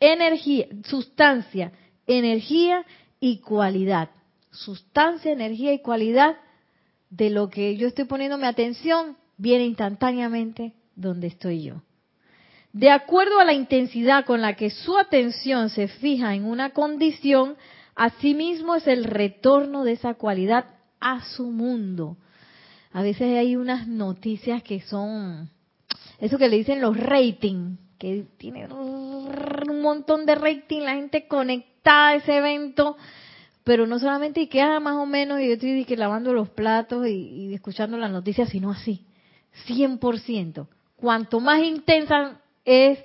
energía, sustancia, energía y cualidad. Sustancia, energía y cualidad de lo que yo estoy poniendo mi atención viene instantáneamente donde estoy yo. De acuerdo a la intensidad con la que su atención se fija en una condición, asimismo es el retorno de esa cualidad a su mundo. A veces hay unas noticias que son, eso que le dicen los ratings, que tiene un montón de rating, la gente conectada a ese evento, pero no solamente y queda más o menos, y yo estoy que lavando los platos y, escuchando las noticias, sino así, 100%. Cuanto más intensa es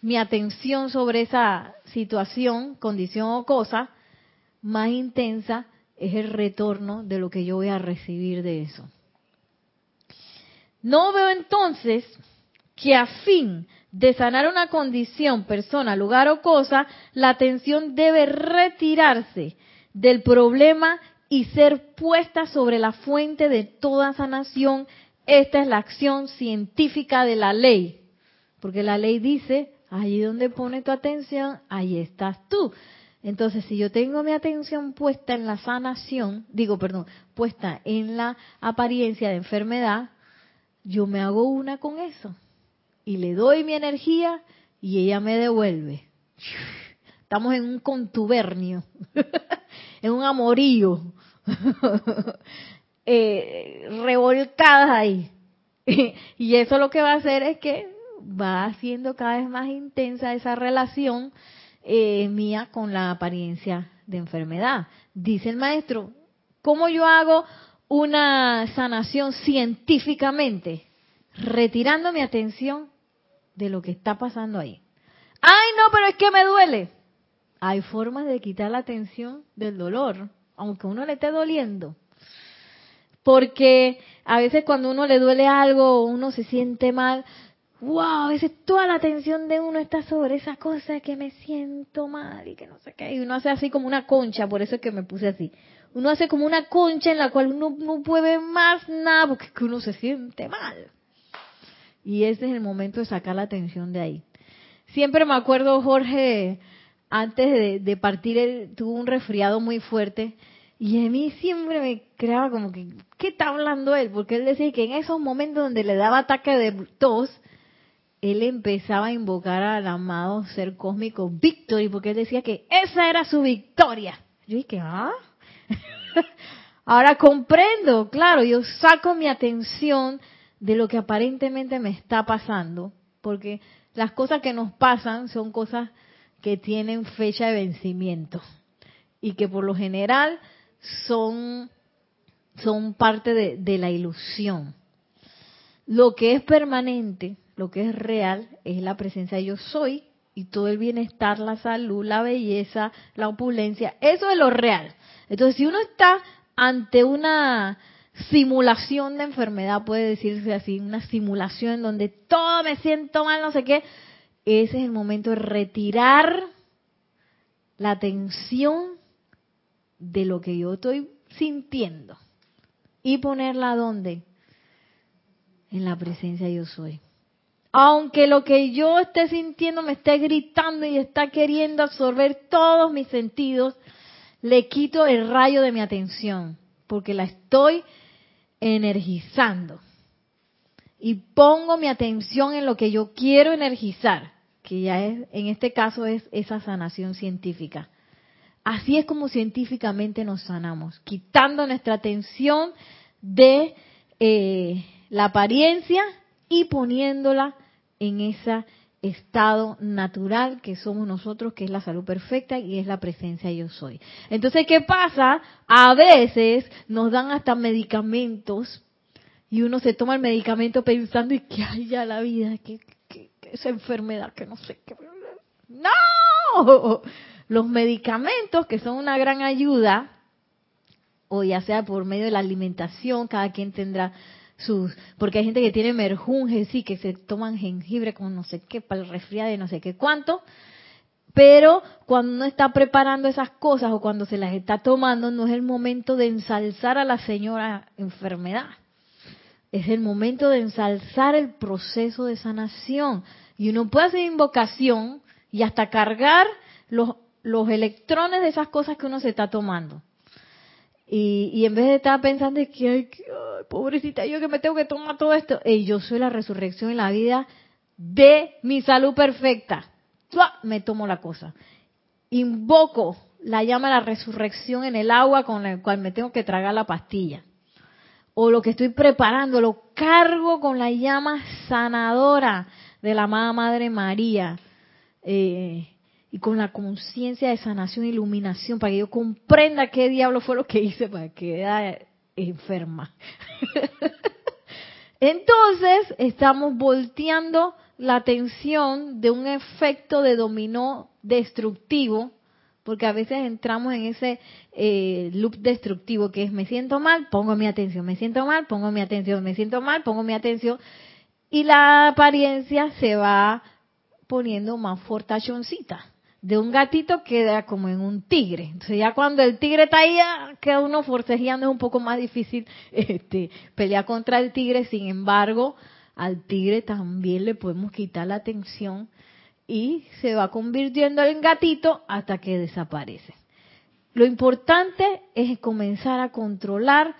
mi atención sobre esa situación, condición o cosa, más intensa es el retorno de lo que yo voy a recibir de eso. No veo entonces que a fin de sanar una condición, persona, lugar o cosa, la atención debe retirarse del problema y ser puesta sobre la fuente de toda sanación. Esta es la acción científica de la ley. Porque la ley dice, allí donde pone tu atención, ahí estás tú. Entonces, si yo tengo mi atención puesta en la sanación, digo, perdón, puesta en la apariencia de enfermedad, yo me hago una con eso y le doy mi energía y ella me devuelve. Estamos en un contubernio, [laughs] en un amorío, [laughs] eh, revolcadas ahí. [laughs] y eso lo que va a hacer es que va haciendo cada vez más intensa esa relación eh, mía con la apariencia de enfermedad. Dice el maestro, ¿cómo yo hago una sanación científicamente? Retirando mi atención de lo que está pasando ahí. Ay, no, pero es que me duele. Hay formas de quitar la atención del dolor, aunque uno le esté doliendo. Porque a veces cuando uno le duele algo, uno se siente mal. Wow, veces toda la atención de uno está sobre esa cosa que me siento mal y que no sé qué. Y uno hace así como una concha, por eso es que me puse así. Uno hace como una concha en la cual uno no puede más nada porque uno se siente mal. Y ese es el momento de sacar la atención de ahí. siempre me acuerdo, Jorge, antes de, partir, él tuvo un resfriado muy fuerte. Y a mí siempre me creaba como que, ¿qué está hablando él? Porque él decía que en esos momentos donde le daba ataque de tos, él empezaba a invocar al amado ser cósmico Victory, porque él decía que esa era su victoria. Yo dije, ah, [laughs] ahora comprendo, claro, yo saco mi atención de lo que aparentemente me está pasando, porque las cosas que nos pasan son cosas que tienen fecha de vencimiento y que por lo general son, son parte de, de la ilusión. Lo que es permanente, lo que es real, es la presencia de yo soy y todo el bienestar, la salud, la belleza, la opulencia, eso es lo real. Entonces, si uno está ante una simulación de enfermedad, puede decirse así, una simulación donde todo me siento mal, no sé qué, ese es el momento de retirar la atención de lo que yo estoy sintiendo y ponerla donde? En la presencia yo soy. Aunque lo que yo esté sintiendo me esté gritando y está queriendo absorber todos mis sentidos, le quito el rayo de mi atención, porque la estoy energizando. Y pongo mi atención en lo que yo quiero energizar, que ya es, en este caso es esa sanación científica. Así es como científicamente nos sanamos, quitando nuestra atención de eh, la apariencia y poniéndola en ese estado natural que somos nosotros, que es la salud perfecta y es la presencia yo soy. Entonces, ¿qué pasa? A veces nos dan hasta medicamentos y uno se toma el medicamento pensando y que hay ya la vida, que, esa enfermedad, que no sé qué. ¡No! Los medicamentos que son una gran ayuda, o ya sea por medio de la alimentación, cada quien tendrá sus, porque hay gente que tiene merjunje, sí, que se toman jengibre con no sé qué, para el resfriado y no sé qué cuánto, pero cuando uno está preparando esas cosas o cuando se las está tomando, no es el momento de ensalzar a la señora enfermedad. Es el momento de ensalzar el proceso de sanación. Y uno puede hacer invocación y hasta cargar los, los electrones de esas cosas que uno se está tomando. Y, en vez de estar pensando que, ay, pobrecita, yo que me tengo que tomar todo esto, yo soy la resurrección en la vida de mi salud perfecta. Me tomo la cosa. Invoco la llama de la resurrección en el agua con la cual me tengo que tragar la pastilla. O lo que estoy preparando, lo cargo con la llama sanadora de la amada Madre María. Eh, y con la conciencia de sanación e iluminación para que yo comprenda qué diablo fue lo que hice para quedar enferma. [laughs] Entonces estamos volteando la atención de un efecto de dominó destructivo, porque a veces entramos en ese eh, loop destructivo que es me siento mal, pongo mi atención, me siento mal, pongo mi atención, me siento mal, pongo mi atención, y la apariencia se va poniendo más fortachoncita de un gatito queda como en un tigre. Entonces ya cuando el tigre está ahí, queda uno forcejeando, es un poco más difícil [laughs] este, pelear contra el tigre. Sin embargo, al tigre también le podemos quitar la atención y se va convirtiendo en gatito hasta que desaparece. Lo importante es comenzar a controlar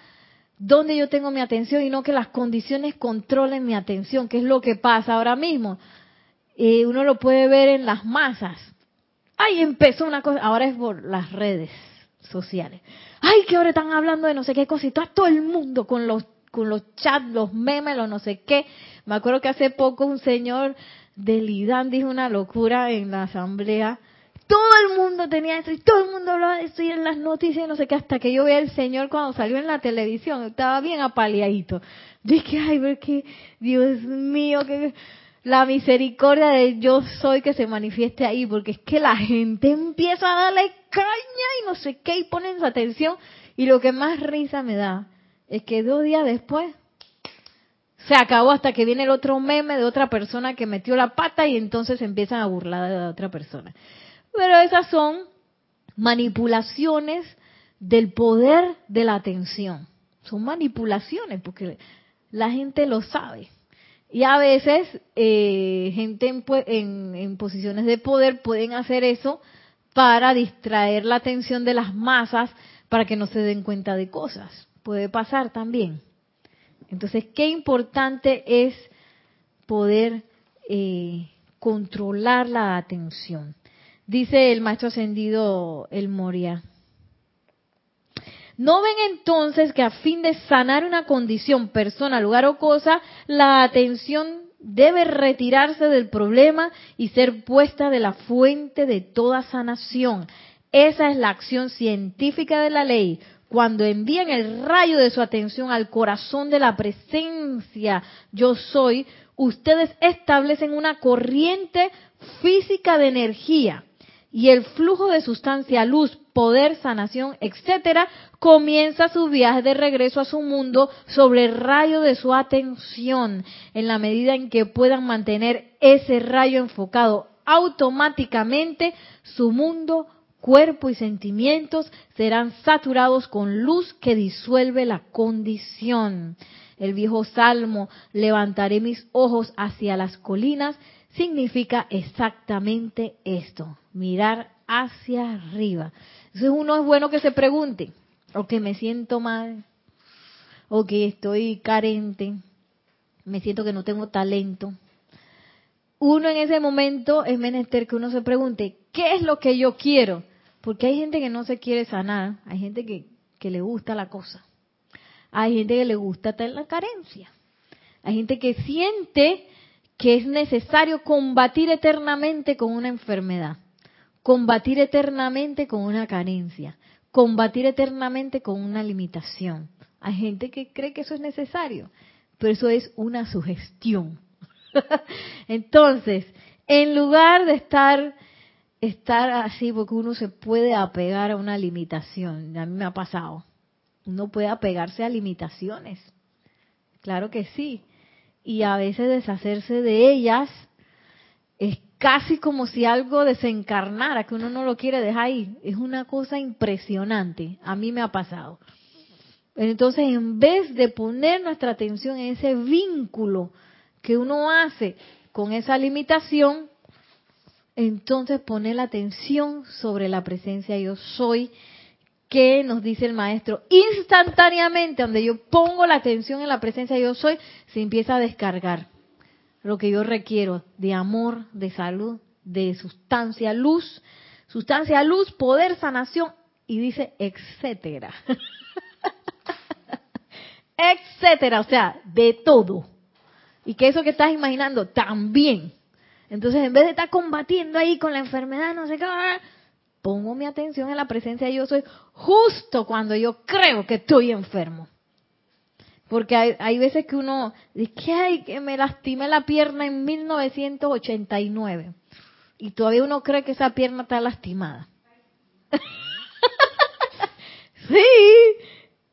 dónde yo tengo mi atención y no que las condiciones controlen mi atención, que es lo que pasa ahora mismo. Eh, uno lo puede ver en las masas Ay, empezó una cosa, ahora es por las redes sociales. Ay, que ahora están hablando de no sé qué cosita, todo el mundo con los con los chats, los memes, los no sé qué. Me acuerdo que hace poco un señor del IDAN dijo una locura en la asamblea. Todo el mundo tenía eso y todo el mundo hablaba de eso y en las noticias no sé qué, hasta que yo vi al señor cuando salió en la televisión, estaba bien apaleadito. Dije, ay, ver qué, Dios mío, que la misericordia de yo soy que se manifieste ahí, porque es que la gente empieza a darle caña y no sé qué y ponen su atención. Y lo que más risa me da es que dos días después se acabó hasta que viene el otro meme de otra persona que metió la pata y entonces empiezan a burlar de la otra persona. Pero esas son manipulaciones del poder de la atención. Son manipulaciones porque la gente lo sabe. Y a veces eh, gente en, posiciones de poder pueden hacer eso para distraer la atención de las masas para que no se den cuenta de cosas. Puede pasar también. Entonces, qué importante es poder eh, controlar la atención. Dice el maestro ascendido El Moria. ¿No ven entonces que a fin de sanar una condición, persona, lugar o cosa, la atención debe retirarse del problema y ser puesta de la fuente de toda sanación? Esa es la acción científica de la ley. Cuando envían el rayo de su atención al corazón de la presencia yo soy, ustedes establecen una corriente física de energía y el flujo de sustancia, luz, poder, sanación, etcétera, comienza su viaje de regreso a su mundo sobre el rayo de su atención. En la medida en que puedan mantener ese rayo enfocado automáticamente, su mundo, cuerpo y sentimientos serán saturados con luz que disuelve la condición. El viejo salmo, levantaré mis ojos hacia las colinas, significa exactamente esto, mirar hacia arriba. Entonces uno es bueno que se pregunte, o que me siento mal, o que estoy carente, me siento que no tengo talento. Uno en ese momento es menester que uno se pregunte, ¿qué es lo que yo quiero? Porque hay gente que no se quiere sanar, hay gente que, que le gusta la cosa, hay gente que le gusta en la carencia, hay gente que siente que es necesario combatir eternamente con una enfermedad, combatir eternamente con una carencia, combatir eternamente con una limitación. Hay gente que cree que eso es necesario, pero eso es una sugestión. [laughs] Entonces, en lugar de estar estar así, porque uno se puede apegar a una limitación, a mí me ha pasado, uno puede apegarse a limitaciones, claro que sí, y a veces deshacerse de ellas es casi como si algo desencarnara, que uno no lo quiere dejar ahí. Es una cosa impresionante. A mí me ha pasado. Entonces, en vez de poner nuestra atención en ese vínculo que uno hace con esa limitación, entonces poner la atención sobre la presencia yo soy que nos dice el maestro, instantáneamente, donde yo pongo la atención en la presencia yo soy, se empieza a descargar lo que yo requiero de amor, de salud, de sustancia, luz, sustancia, luz, poder, sanación, y dice, etcétera. [laughs] etcétera, o sea, de todo. Y que eso que estás imaginando también. Entonces, en vez de estar combatiendo ahí con la enfermedad, no sé qué, pongo mi atención en la presencia de yo soy justo cuando yo creo que estoy enfermo. Porque hay, veces que uno dice, que hay que me lastimé la pierna en 1989. Y todavía uno cree que esa pierna está lastimada. [laughs] sí,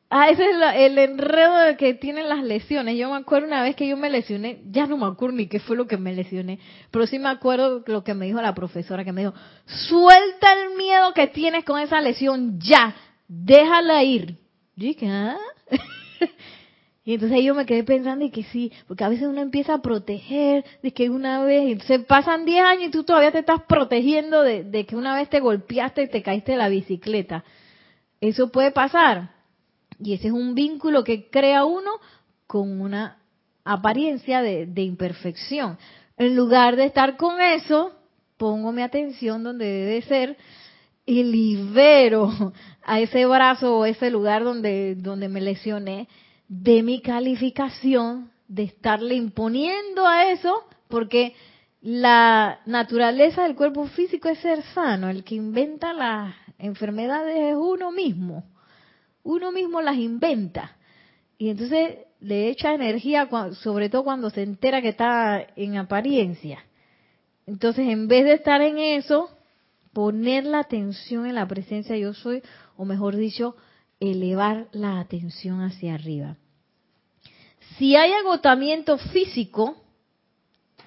Ah, ese es el enredo que tienen las lesiones. Yo me acuerdo una vez que yo me lesioné, ya no me acuerdo ni qué fue lo que me lesioné, pero sí me acuerdo lo que me dijo la profesora, que me dijo, suelta el miedo que tienes con esa lesión ya, déjala ir. Y dije, ¿ah? [laughs] y entonces yo me quedé pensando y que sí, porque a veces uno empieza a proteger de que una vez, se pasan 10 años y tú todavía te estás protegiendo de, de que una vez te golpeaste y te caíste de la bicicleta. Eso puede pasar y ese es un vínculo que crea uno con una apariencia de, imperfección. En lugar de estar con eso, pongo mi atención donde debe ser y libero a ese brazo o ese lugar donde, donde me lesioné de mi calificación de estarle imponiendo a eso, porque la naturaleza del cuerpo físico es ser sano, el que inventa las enfermedades es uno mismo uno mismo las inventa. Y entonces le echa energía, sobre todo cuando se entera que está en apariencia. Entonces, en vez de estar en eso, poner la atención en la presencia yo soy, o mejor dicho, elevar la atención hacia arriba. Si hay agotamiento físico,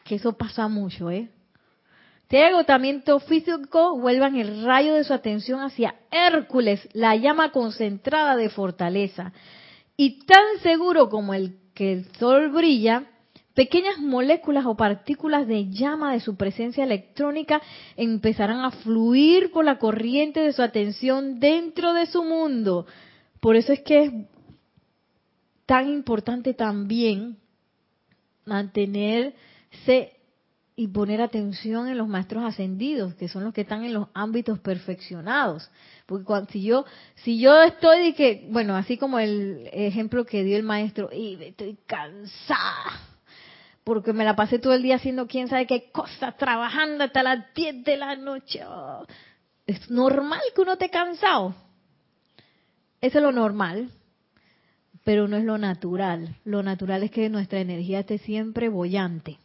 que eso pasa mucho, ¿eh? Si hay agotamiento físico, vuelvan el rayo de su atención hacia Hércules, la llama concentrada de fortaleza. Y tan seguro como el que el sol brilla, pequeñas moléculas o partículas de llama de su presencia electrónica empezarán a fluir por la corriente de su atención dentro de su mundo. Por eso es que es tan importante también mantenerse y poner atención en los maestros ascendidos, que son los que están en los ámbitos perfeccionados. Porque cuando, si yo si yo estoy y que, bueno, así como el ejemplo que dio el maestro, y estoy cansada, porque me la pasé todo el día haciendo quién sabe qué cosa, trabajando hasta las 10 de la noche. Oh, es normal que uno esté cansado. Eso es lo normal, pero no es lo natural. Lo natural es que nuestra energía esté siempre bollante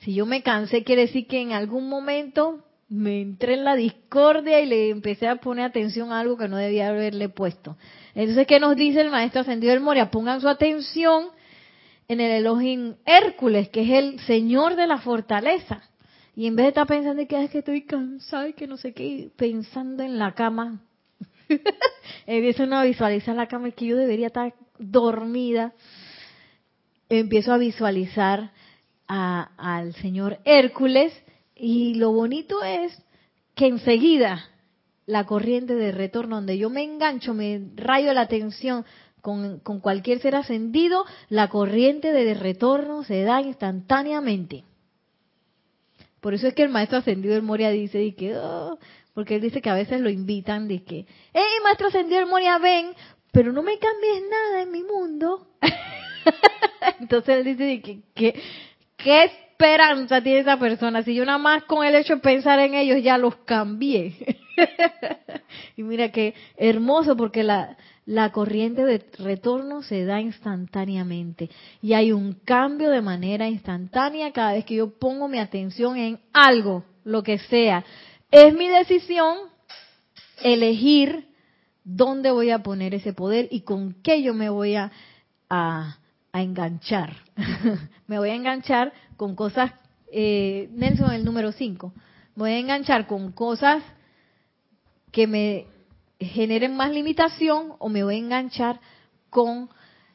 si yo me cansé, quiere decir que en algún momento me entré en la discordia y le empecé a poner atención a algo que no debía haberle puesto. Entonces, ¿qué nos dice el maestro ascendido del Moria? Pongan su atención en el Elohim Hércules, que es el señor de la fortaleza. Y en vez de estar pensando que es que estoy cansada y que no sé qué, pensando en la cama, [laughs] empiezo a visualizar la cama y que yo debería estar dormida. Empiezo a visualizar al señor Hércules y lo bonito es que enseguida la corriente de retorno donde yo me engancho, me rayo la atención con, con cualquier ser ascendido, la corriente de retorno se da instantáneamente. Por eso es que el maestro ascendido del Moria dice, que, oh", porque él dice que a veces lo invitan, de que, hey maestro ascendido del Moria, ven, pero no me cambies nada en mi mundo. [laughs] Entonces él dice que, que ¿Qué esperanza tiene esa persona? Si yo nada más con el hecho de pensar en ellos ya los cambié. [laughs] y mira qué hermoso porque la, la corriente de retorno se da instantáneamente y hay un cambio de manera instantánea cada vez que yo pongo mi atención en algo, lo que sea. Es mi decisión elegir dónde voy a poner ese poder y con qué yo me voy a, a, enganchar. [laughs] me voy a enganchar con cosas, eh, Nelson, el número 5, me voy a enganchar con cosas que me generen más limitación o me voy a enganchar con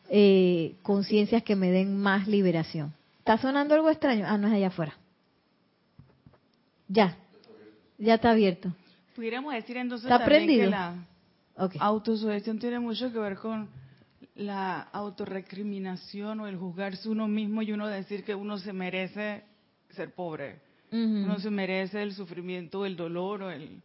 eh, conciencias que me den más liberación. ¿Está sonando algo extraño? Ah, no es allá afuera. Ya, ya está abierto. Pudiéramos decir entonces ¿Está también prendido? que la autosugestión tiene mucho que ver con la autorrecriminación o el juzgarse uno mismo y uno decir que uno se merece ser pobre. Uno se merece el sufrimiento, el dolor o el,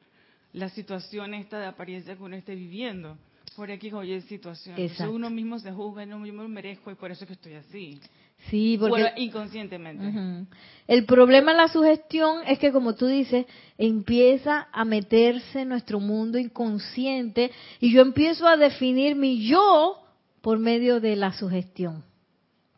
la situación esta de apariencia que uno esté viviendo. Por aquí oye situación. Exacto. uno mismo se juzga, no, yo me lo merezco y por eso es que estoy así. Sí, porque... Bueno, inconscientemente. El problema en la sugestión es que, como tú dices, empieza a meterse en nuestro mundo inconsciente y yo empiezo a definir mi yo por medio de la sugestión.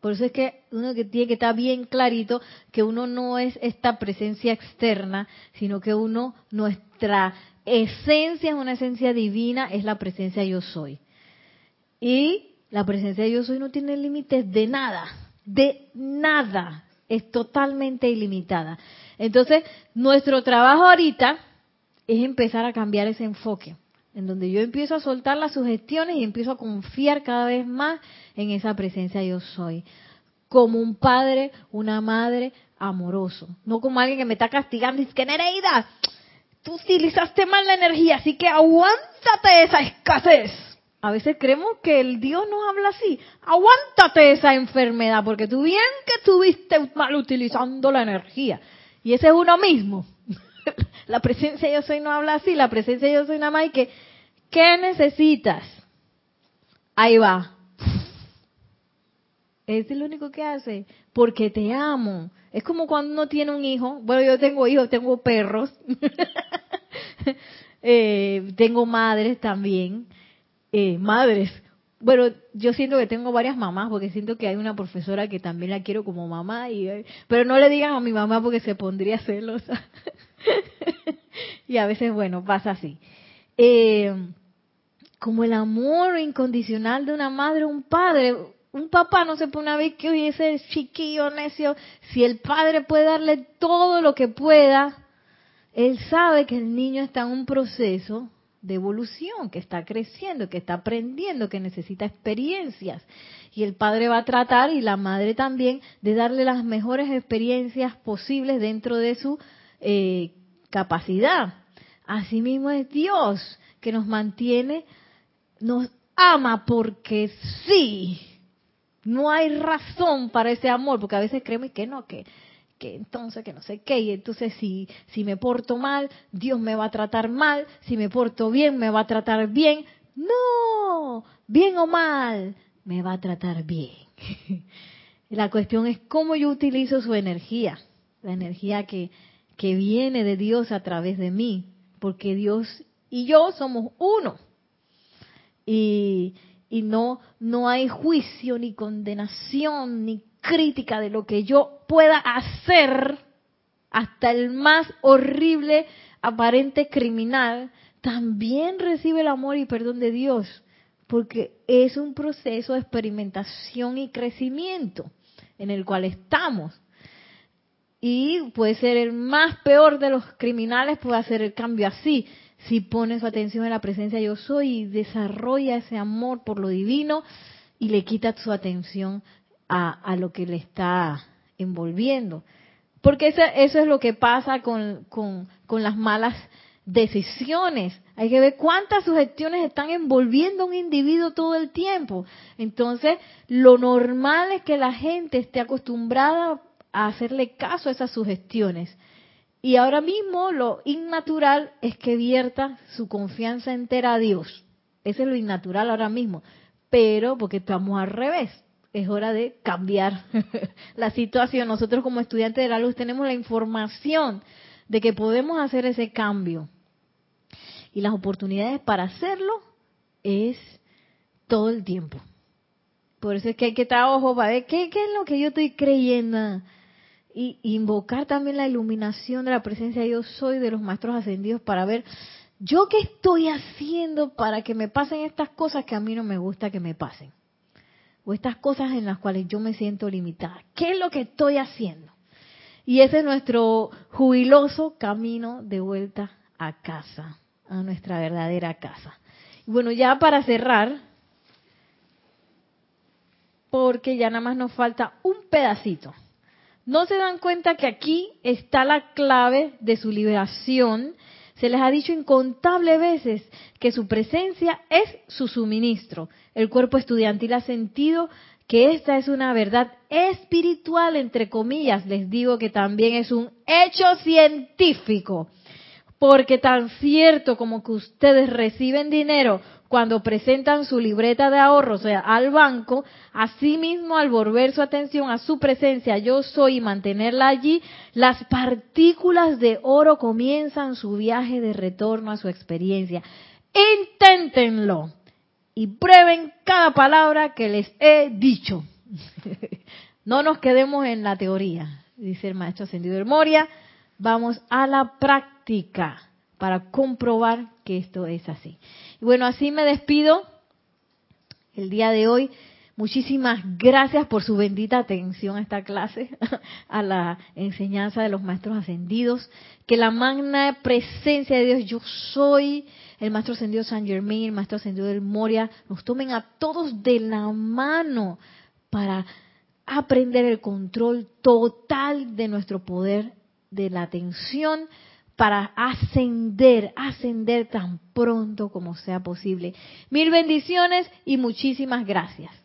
Por eso es que uno que tiene que estar bien clarito que uno no es esta presencia externa, sino que uno, nuestra esencia es una esencia divina, es la presencia yo soy. Y la presencia yo soy no tiene límites de nada, de nada, es totalmente ilimitada. Entonces, nuestro trabajo ahorita es empezar a cambiar ese enfoque, en donde yo empiezo a soltar las sugestiones y empiezo a confiar cada vez más en esa presencia yo soy, como un padre, una madre amoroso, no como alguien que me está castigando y dice que Nereida, tú utilizaste mal la energía, así que aguántate esa escasez. A veces creemos que el Dios nos habla así. Aguántate esa enfermedad, porque tú bien que estuviste mal utilizando la energía. Y ese es uno mismo. [laughs] la presencia yo soy no habla así, la presencia yo soy nada más y que, ¿qué necesitas? Ahí va. Es lo único que hace, porque te amo. Es como cuando uno tiene un hijo. Bueno, yo tengo hijos, tengo perros. [laughs] Eh, tengo madres también. Eh, madres. Bueno, yo siento que tengo varias mamás porque siento que hay una profesora que también la quiero como mamá y eh, pero no le digan a mi mamá porque se pondría celosa. [laughs] y a veces bueno, pasa así. Eh, como el amor incondicional de una madre o un padre, un papá no se pone a ver que hoy ese chiquillo necio, si el padre puede darle todo lo que pueda, él sabe que el niño está en un proceso de evolución, que está creciendo, que está aprendiendo, que necesita experiencias. Y el padre va a tratar, y la madre también, de darle las mejores experiencias posibles dentro de su eh, capacidad. Asimismo es Dios que nos mantiene, nos ama porque sí. No hay razón para ese amor, porque a veces creemos que no, que que entonces que no sé qué, y entonces si, si me porto mal, Dios me va a tratar mal, si me porto bien, me va a tratar bien. No, bien o mal, me va a tratar bien. [laughs] La cuestión es cómo yo utilizo su energía, la energía que, que viene de Dios a través de mí, porque Dios y yo somos uno. Y, y no, no hay juicio, ni condenación, ni crítica de lo que yo pueda hacer, hasta el más horrible, aparente criminal, también recibe el amor y perdón de Dios, porque es un proceso de experimentación y crecimiento en el cual estamos. Y puede ser el más peor de los criminales, puede hacer el cambio así, si pone su atención en la presencia yo soy y desarrolla ese amor por lo divino y le quita su atención a, lo que le está envolviendo. Porque eso, eso es lo que pasa con, con, con, las malas decisiones. Hay que ver cuántas sugestiones están envolviendo a un individuo todo el tiempo. Entonces, lo normal es que la gente esté acostumbrada a hacerle caso a esas sugestiones. Y ahora mismo lo innatural es que vierta su confianza entera a Dios. Eso es lo innatural ahora mismo. Pero porque estamos al revés es hora de cambiar [laughs] la situación. Nosotros como estudiantes de la luz tenemos la información de que podemos hacer ese cambio. Y las oportunidades para hacerlo es todo el tiempo. Por eso es que hay que estar ojo para ver qué, qué es lo que yo estoy creyendo. Y invocar también la iluminación de la presencia de yo soy de los maestros ascendidos para ver yo qué estoy haciendo para que me pasen estas cosas que a mí no me gusta que me pasen o estas cosas en las cuales yo me siento limitada. ¿Qué es lo que estoy haciendo? Y ese es nuestro jubiloso camino de vuelta a casa, a nuestra verdadera casa. Y bueno, ya para cerrar, porque ya nada más nos falta un pedacito. ¿No se dan cuenta que aquí está la clave de su liberación? Se les ha dicho incontables veces que su presencia es su suministro. El cuerpo estudiantil ha sentido que esta es una verdad espiritual, entre comillas. Les digo que también es un hecho científico. Porque tan cierto como que ustedes reciben dinero cuando presentan su libreta de ahorro, o sea, al banco, asimismo al volver su atención a su presencia, yo soy y mantenerla allí, las partículas de oro comienzan su viaje de retorno a su experiencia. Inténtenlo y prueben cada palabra que les he dicho. [laughs] no nos quedemos en la teoría, dice el maestro ascendido de Moria, vamos a la práctica para comprobar que esto es así. Y bueno, así me despido el día de hoy. Muchísimas gracias por su bendita atención a esta clase, [laughs] a la enseñanza de los maestros ascendidos. Que la magna presencia de Dios, yo soy el maestro ascendido San Germain, el maestro ascendido del Moria, nos tomen a todos de la mano para aprender el control total de nuestro poder de la atención para ascender, ascender tan pronto como sea posible. Mil bendiciones y muchísimas gracias.